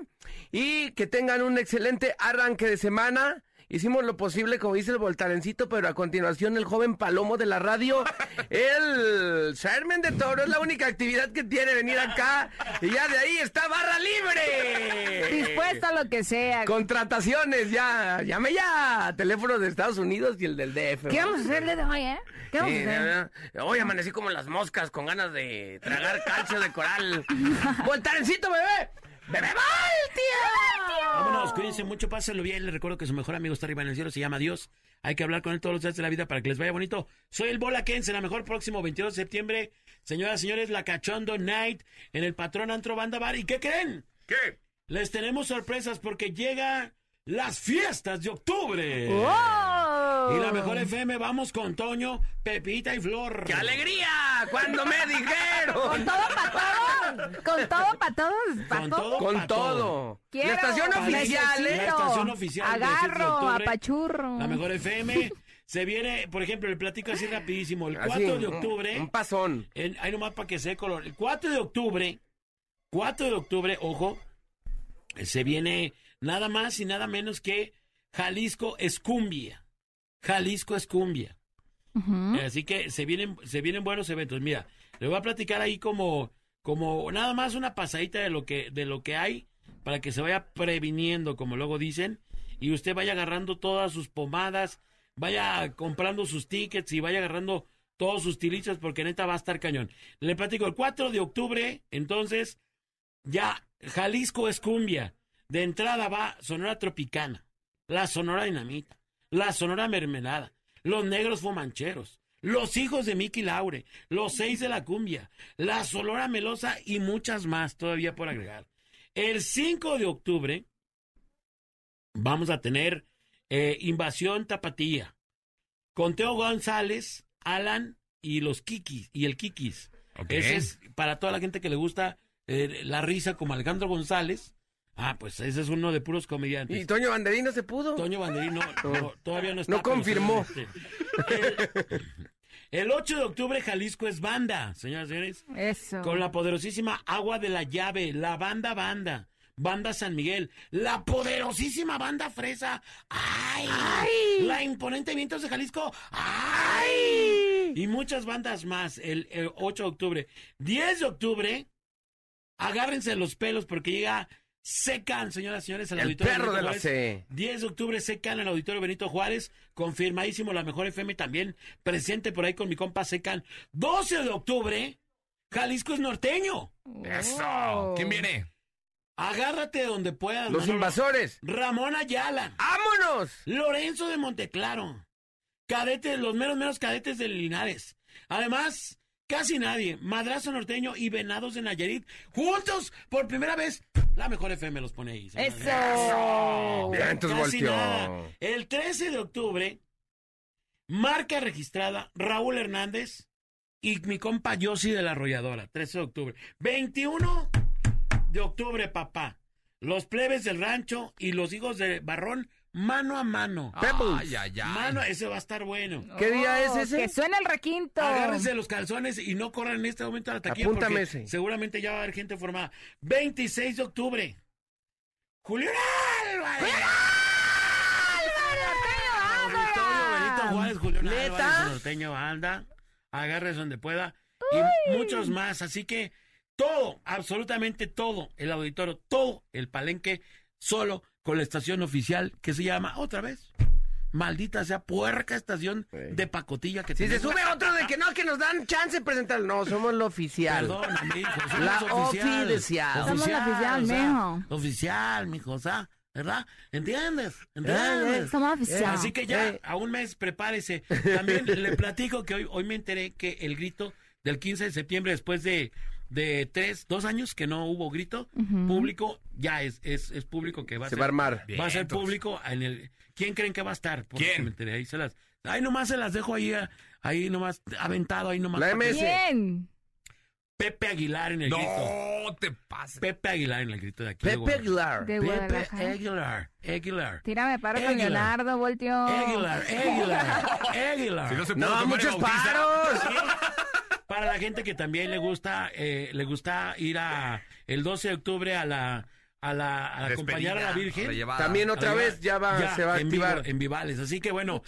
[SPEAKER 2] y que tengan un excelente arranque de semana. Hicimos lo posible, como dice el Voltarencito, pero a continuación el joven Palomo de la radio, [laughs] el Sherman de Toro, es la única actividad que tiene venir acá y ya de ahí está barra libre.
[SPEAKER 4] Dispuesto a lo que sea.
[SPEAKER 2] Contrataciones, ya, llame ya, teléfono de Estados Unidos y el del DF.
[SPEAKER 4] ¿Qué vamos a hacer de hoy, eh? ¿Qué vamos
[SPEAKER 2] Sí,
[SPEAKER 4] a hacer?
[SPEAKER 2] Hoy amanecí como las moscas con ganas de tragar calcio de coral. [laughs] ¡Voltarencito, bebé! ¡Bebé tío!
[SPEAKER 3] Vámonos, cuídense mucho, pásenlo bien. Les recuerdo que su mejor amigo está arriba en el cielo, se llama Dios. Hay que hablar con él todos los días de la vida para que les vaya bonito. Soy el Bola Kense, la mejor próximo 22 de septiembre. Señoras y señores, la Cachondo Night en el Patrón Antro Banda Bar. ¿Y qué creen?
[SPEAKER 5] ¿Qué?
[SPEAKER 3] Les tenemos sorpresas porque llega las fiestas de octubre.
[SPEAKER 4] ¡Oh!
[SPEAKER 3] Y la mejor FM, vamos con Toño, Pepita y Flor.
[SPEAKER 2] ¡Qué alegría! Cuando me
[SPEAKER 4] ¿Con
[SPEAKER 2] dijeron.
[SPEAKER 4] todo para todo? ¿Con todo para todos? ¿Para
[SPEAKER 3] Con
[SPEAKER 4] todo?
[SPEAKER 3] todo.
[SPEAKER 2] Con
[SPEAKER 3] pa'
[SPEAKER 2] todo.
[SPEAKER 4] Quiero.
[SPEAKER 2] La estación oficial,
[SPEAKER 3] La
[SPEAKER 2] ¿eh?
[SPEAKER 3] estación oficial
[SPEAKER 4] Agarro,
[SPEAKER 3] octubre.
[SPEAKER 4] apachurro.
[SPEAKER 3] La mejor FM. Se viene, por ejemplo, le platico así rapidísimo. El 4
[SPEAKER 2] Así,
[SPEAKER 3] de
[SPEAKER 2] un-
[SPEAKER 3] octubre.
[SPEAKER 2] Un pasón.
[SPEAKER 3] En, hay nomás para que se color. El 4 de octubre, 4 de octubre, ojo, se viene nada más y nada menos que Jalisco Escumbia. Jalisco Escumbia.
[SPEAKER 4] Ujú.
[SPEAKER 3] Así que se vienen, se vienen buenos eventos. Mira, le voy a platicar ahí como, como nada más una pasadita de lo que, de lo que hay para que se vaya previniendo, como luego dicen, y usted vaya agarrando todas sus pomadas, vaya comprando sus tickets y vaya agarrando todos sus tilichas porque neta va a estar cañón. Le platico, el 4 de octubre, entonces, ya Jalisco es cumbia. De entrada va Sonora Tropicana, la Sonora Dinamita, la Sonora Mermelada, los Negros Fumancheros, los Hijos de Mickey Laure, los Seis de la Cumbia, la Sonora Melosa y muchas más todavía por agregar. El 5 de octubre vamos a tener eh, Invasión Tapatía, con Teo González, Alan y los Kikis, y el Kikis.
[SPEAKER 5] Ok.
[SPEAKER 3] Ese es para toda la gente que le gusta eh, la risa como Alejandro González. Ah, pues ese es uno de puros comediantes.
[SPEAKER 2] ¿Y Toño Banderín no se pudo?
[SPEAKER 3] Toño Banderín no, [laughs] no, todavía no está.
[SPEAKER 2] No confirmó.
[SPEAKER 3] El, el 8 de octubre Jalisco es banda, señoras y señores.
[SPEAKER 4] Eso.
[SPEAKER 3] Con la poderosísima Agua de la Llave, la banda banda. Banda San Miguel, la poderosísima banda Fresa, ¡ay! La imponente Vientos de Jalisco, ¡ay! Y muchas bandas más, el, el 8 de octubre. 10 de octubre, agárrense los pelos porque llega Secan, señoras y señores, al
[SPEAKER 2] El
[SPEAKER 3] auditorio
[SPEAKER 2] perro
[SPEAKER 3] Benito
[SPEAKER 2] de la
[SPEAKER 3] Juárez.
[SPEAKER 2] C.
[SPEAKER 3] 10 de octubre Secan en el auditorio Benito Juárez, confirmadísimo la mejor FM también, presente por ahí con mi compa Secan. 12 de octubre, Jalisco es norteño.
[SPEAKER 5] Eso. ¿Quién viene?
[SPEAKER 3] Agárrate donde puedas.
[SPEAKER 2] Los
[SPEAKER 3] Manolo.
[SPEAKER 2] invasores.
[SPEAKER 3] Ramón Ayala.
[SPEAKER 2] ¡Vámonos!
[SPEAKER 3] Lorenzo de Monteclaro. Cadetes, los meros meros cadetes de Linares. Además, casi nadie. Madrazo Norteño y Venados de Nayarit. Juntos, por primera vez. La mejor FM los pone ahí.
[SPEAKER 4] Eso.
[SPEAKER 2] Bien,
[SPEAKER 3] Casi
[SPEAKER 2] volteó.
[SPEAKER 3] nada. El 13 de octubre, marca registrada Raúl Hernández y mi compa Yossi de la Arrolladora. 13 de octubre. 21 de octubre, papá. Los plebes del rancho y los hijos de Barrón, mano a mano.
[SPEAKER 5] Ay, ay, ay.
[SPEAKER 3] Mano, ese va a estar bueno.
[SPEAKER 2] ¿Qué día es
[SPEAKER 4] Oh,
[SPEAKER 2] ese?
[SPEAKER 4] Que suena el requinto.
[SPEAKER 3] Agárrense los calzones y no corran en este momento a la taquilla
[SPEAKER 2] Apúntame
[SPEAKER 3] porque
[SPEAKER 2] ese.
[SPEAKER 3] seguramente ya va a haber gente formada. 26 de octubre. Julián Álvarez. Auditorio Benito Juárez, Julián
[SPEAKER 2] ¿Neta?
[SPEAKER 3] Álvarez, norteño banda. Agárrese donde pueda. Y muchos más. Así que todo, absolutamente todo, el auditorio, todo el palenque, solo con la estación oficial que se llama, otra vez, maldita sea puerca estación de pacotilla que
[SPEAKER 2] Si se
[SPEAKER 3] tenemos.
[SPEAKER 2] sube otro de que no, que nos dan chance de presentar. No, somos lo oficial.
[SPEAKER 3] Perdón, mijo, somos
[SPEAKER 2] La
[SPEAKER 3] oficial.
[SPEAKER 2] oficial.
[SPEAKER 4] Somos la oficial,
[SPEAKER 3] o sea,
[SPEAKER 4] mijo.
[SPEAKER 3] Oficial, mijo, o sea, ¿Verdad? ¿Entiendes?
[SPEAKER 4] Eh,
[SPEAKER 3] ¿Entiendes?
[SPEAKER 4] somos afición.
[SPEAKER 3] Así que ya,
[SPEAKER 2] Eh.
[SPEAKER 3] a un mes, prepárese. [laughs] También le platico que hoy, hoy me enteré que el grito del 15 de septiembre, después de, de tres, dos años que no hubo grito público, ya es, es, es público que va a
[SPEAKER 2] Se
[SPEAKER 3] ser.
[SPEAKER 2] va a armar.
[SPEAKER 3] Va a ser público en el. ¿Quién creen que va a estar? Porque
[SPEAKER 5] ¿Quién?
[SPEAKER 3] me enteré, ahí se las. Ahí nomás se las dejo ahí, ahí nomás, aventado, ahí nomás.
[SPEAKER 2] La MS.
[SPEAKER 4] Bien.
[SPEAKER 3] Pepe Aguilar en el grito.
[SPEAKER 5] No te pases.
[SPEAKER 3] Pepe Aguilar en el grito de aquí. de
[SPEAKER 2] Pepe
[SPEAKER 3] Guadalajara.
[SPEAKER 2] Aguilar.
[SPEAKER 4] De
[SPEAKER 3] Pepe. Aguilar. Aguilar.
[SPEAKER 4] Tírame paro con. Leonardo, voltio.
[SPEAKER 3] Aguilar. Aguilar. [laughs] Aguilar.
[SPEAKER 5] Si no se
[SPEAKER 2] No, muchos paros. [laughs]
[SPEAKER 3] Para la gente que también le gusta, eh, le gusta ir a el 12 de octubre a la a la a acompañar a la Virgen.
[SPEAKER 2] También otra vez ya va, se va a
[SPEAKER 3] en vivo,
[SPEAKER 2] activar.
[SPEAKER 3] en Vivales. Así que bueno,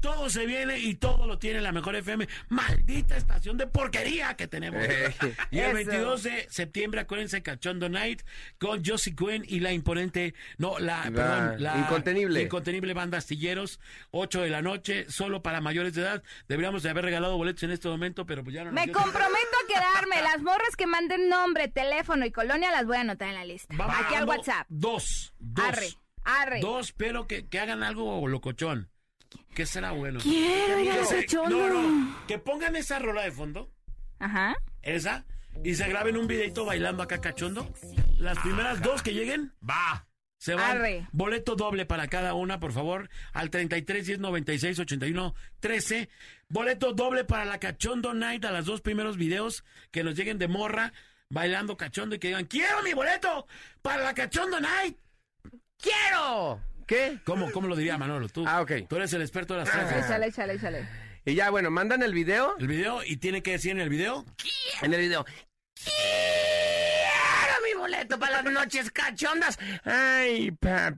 [SPEAKER 3] todo se viene y todo lo tiene la mejor FM. Maldita estación de porquería que tenemos.
[SPEAKER 2] Eh. [laughs]
[SPEAKER 3] y el
[SPEAKER 4] Eso.
[SPEAKER 3] 22 de septiembre, acuérdense, Cachondo Night con Josie Quinn y la imponente, no, la,
[SPEAKER 2] La
[SPEAKER 3] perdón, la
[SPEAKER 2] incontenible.
[SPEAKER 3] incontenible banda Astilleros, 8 de la noche, solo para mayores de edad. Deberíamos de haber regalado boletos en este momento, pero pues ya no nos
[SPEAKER 4] Me comprometo a quedarme. Las morras que manden nombre, teléfono y colonia las voy a anotar en la lista.
[SPEAKER 3] Vamos,
[SPEAKER 4] Aquí al WhatsApp.
[SPEAKER 3] Dos. Dos.
[SPEAKER 4] Arre, arre.
[SPEAKER 3] Dos, pero que, que hagan algo locochón. ¿Qué será bueno?
[SPEAKER 4] Quiero ir a
[SPEAKER 3] Que se-
[SPEAKER 4] locochondo.
[SPEAKER 3] No, no. Que pongan esa rola de fondo.
[SPEAKER 4] Ajá.
[SPEAKER 3] Esa. Y se graben un videito bailando acá cachondo. Las primeras dos que lleguen.
[SPEAKER 5] Va.
[SPEAKER 3] Se van.
[SPEAKER 4] Arre.
[SPEAKER 3] Boleto doble para cada una, por favor. Al 33 10 96 81 13. Boleto doble para la Cachondo Night a los dos primeros videos que nos lleguen de morra bailando cachondo y que digan: ¡Quiero mi boleto para la Cachondo Night!
[SPEAKER 2] ¡Quiero! ¿Qué?
[SPEAKER 3] ¿Cómo, cómo lo diría Manolo? Tú,
[SPEAKER 2] Ah, ok.
[SPEAKER 3] tú eres el experto de las frases.
[SPEAKER 4] Échale, échale, échale.
[SPEAKER 2] Y ya, bueno, mandan el video.
[SPEAKER 3] El video, y tiene que decir en el video.
[SPEAKER 2] En el video. Quiero mi boleto para las noches cachondas. Ay, papá.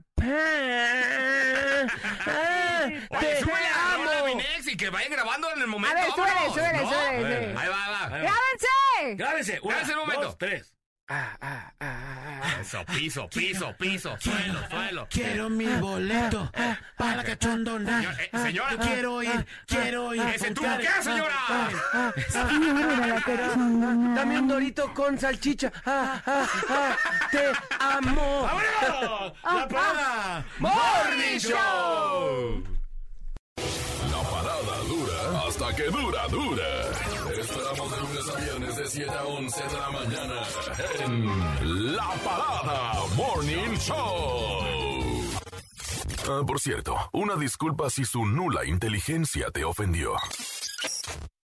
[SPEAKER 2] Ah,
[SPEAKER 5] Oye,
[SPEAKER 2] te
[SPEAKER 5] súbele rola y que vayan grabando en el momento.
[SPEAKER 4] A ver, súbele,
[SPEAKER 5] vámonos.
[SPEAKER 4] súbele,
[SPEAKER 5] No,
[SPEAKER 4] súbele,
[SPEAKER 5] a ver,
[SPEAKER 4] súbele.
[SPEAKER 5] Ahí va, ahí va.
[SPEAKER 4] ¡Grábense!
[SPEAKER 3] Grábense. Una,
[SPEAKER 5] Grábense un momento.
[SPEAKER 3] dos, tres.
[SPEAKER 2] Ah, ah, ah, ah.
[SPEAKER 5] Eso, piso, piso, piso, suelo, suelo.
[SPEAKER 3] Quiero mi boleto para.
[SPEAKER 5] Señor- eh, señora.
[SPEAKER 3] Quiero ir, quiero ir.
[SPEAKER 5] ¿Ese tuvo qué, señora?
[SPEAKER 2] Dame un dorito con salchicha. Ah, ah, ah. Te amo.
[SPEAKER 3] ¡Vámonos! ¡La parada!
[SPEAKER 2] Morning Show.
[SPEAKER 1] La parada dura hasta que dura, dura. Esperamos de lunes a viernes de 7 a 11 de la mañana en La Parada Morning Show. Ah, por cierto, una disculpa si su nula inteligencia te ofendió.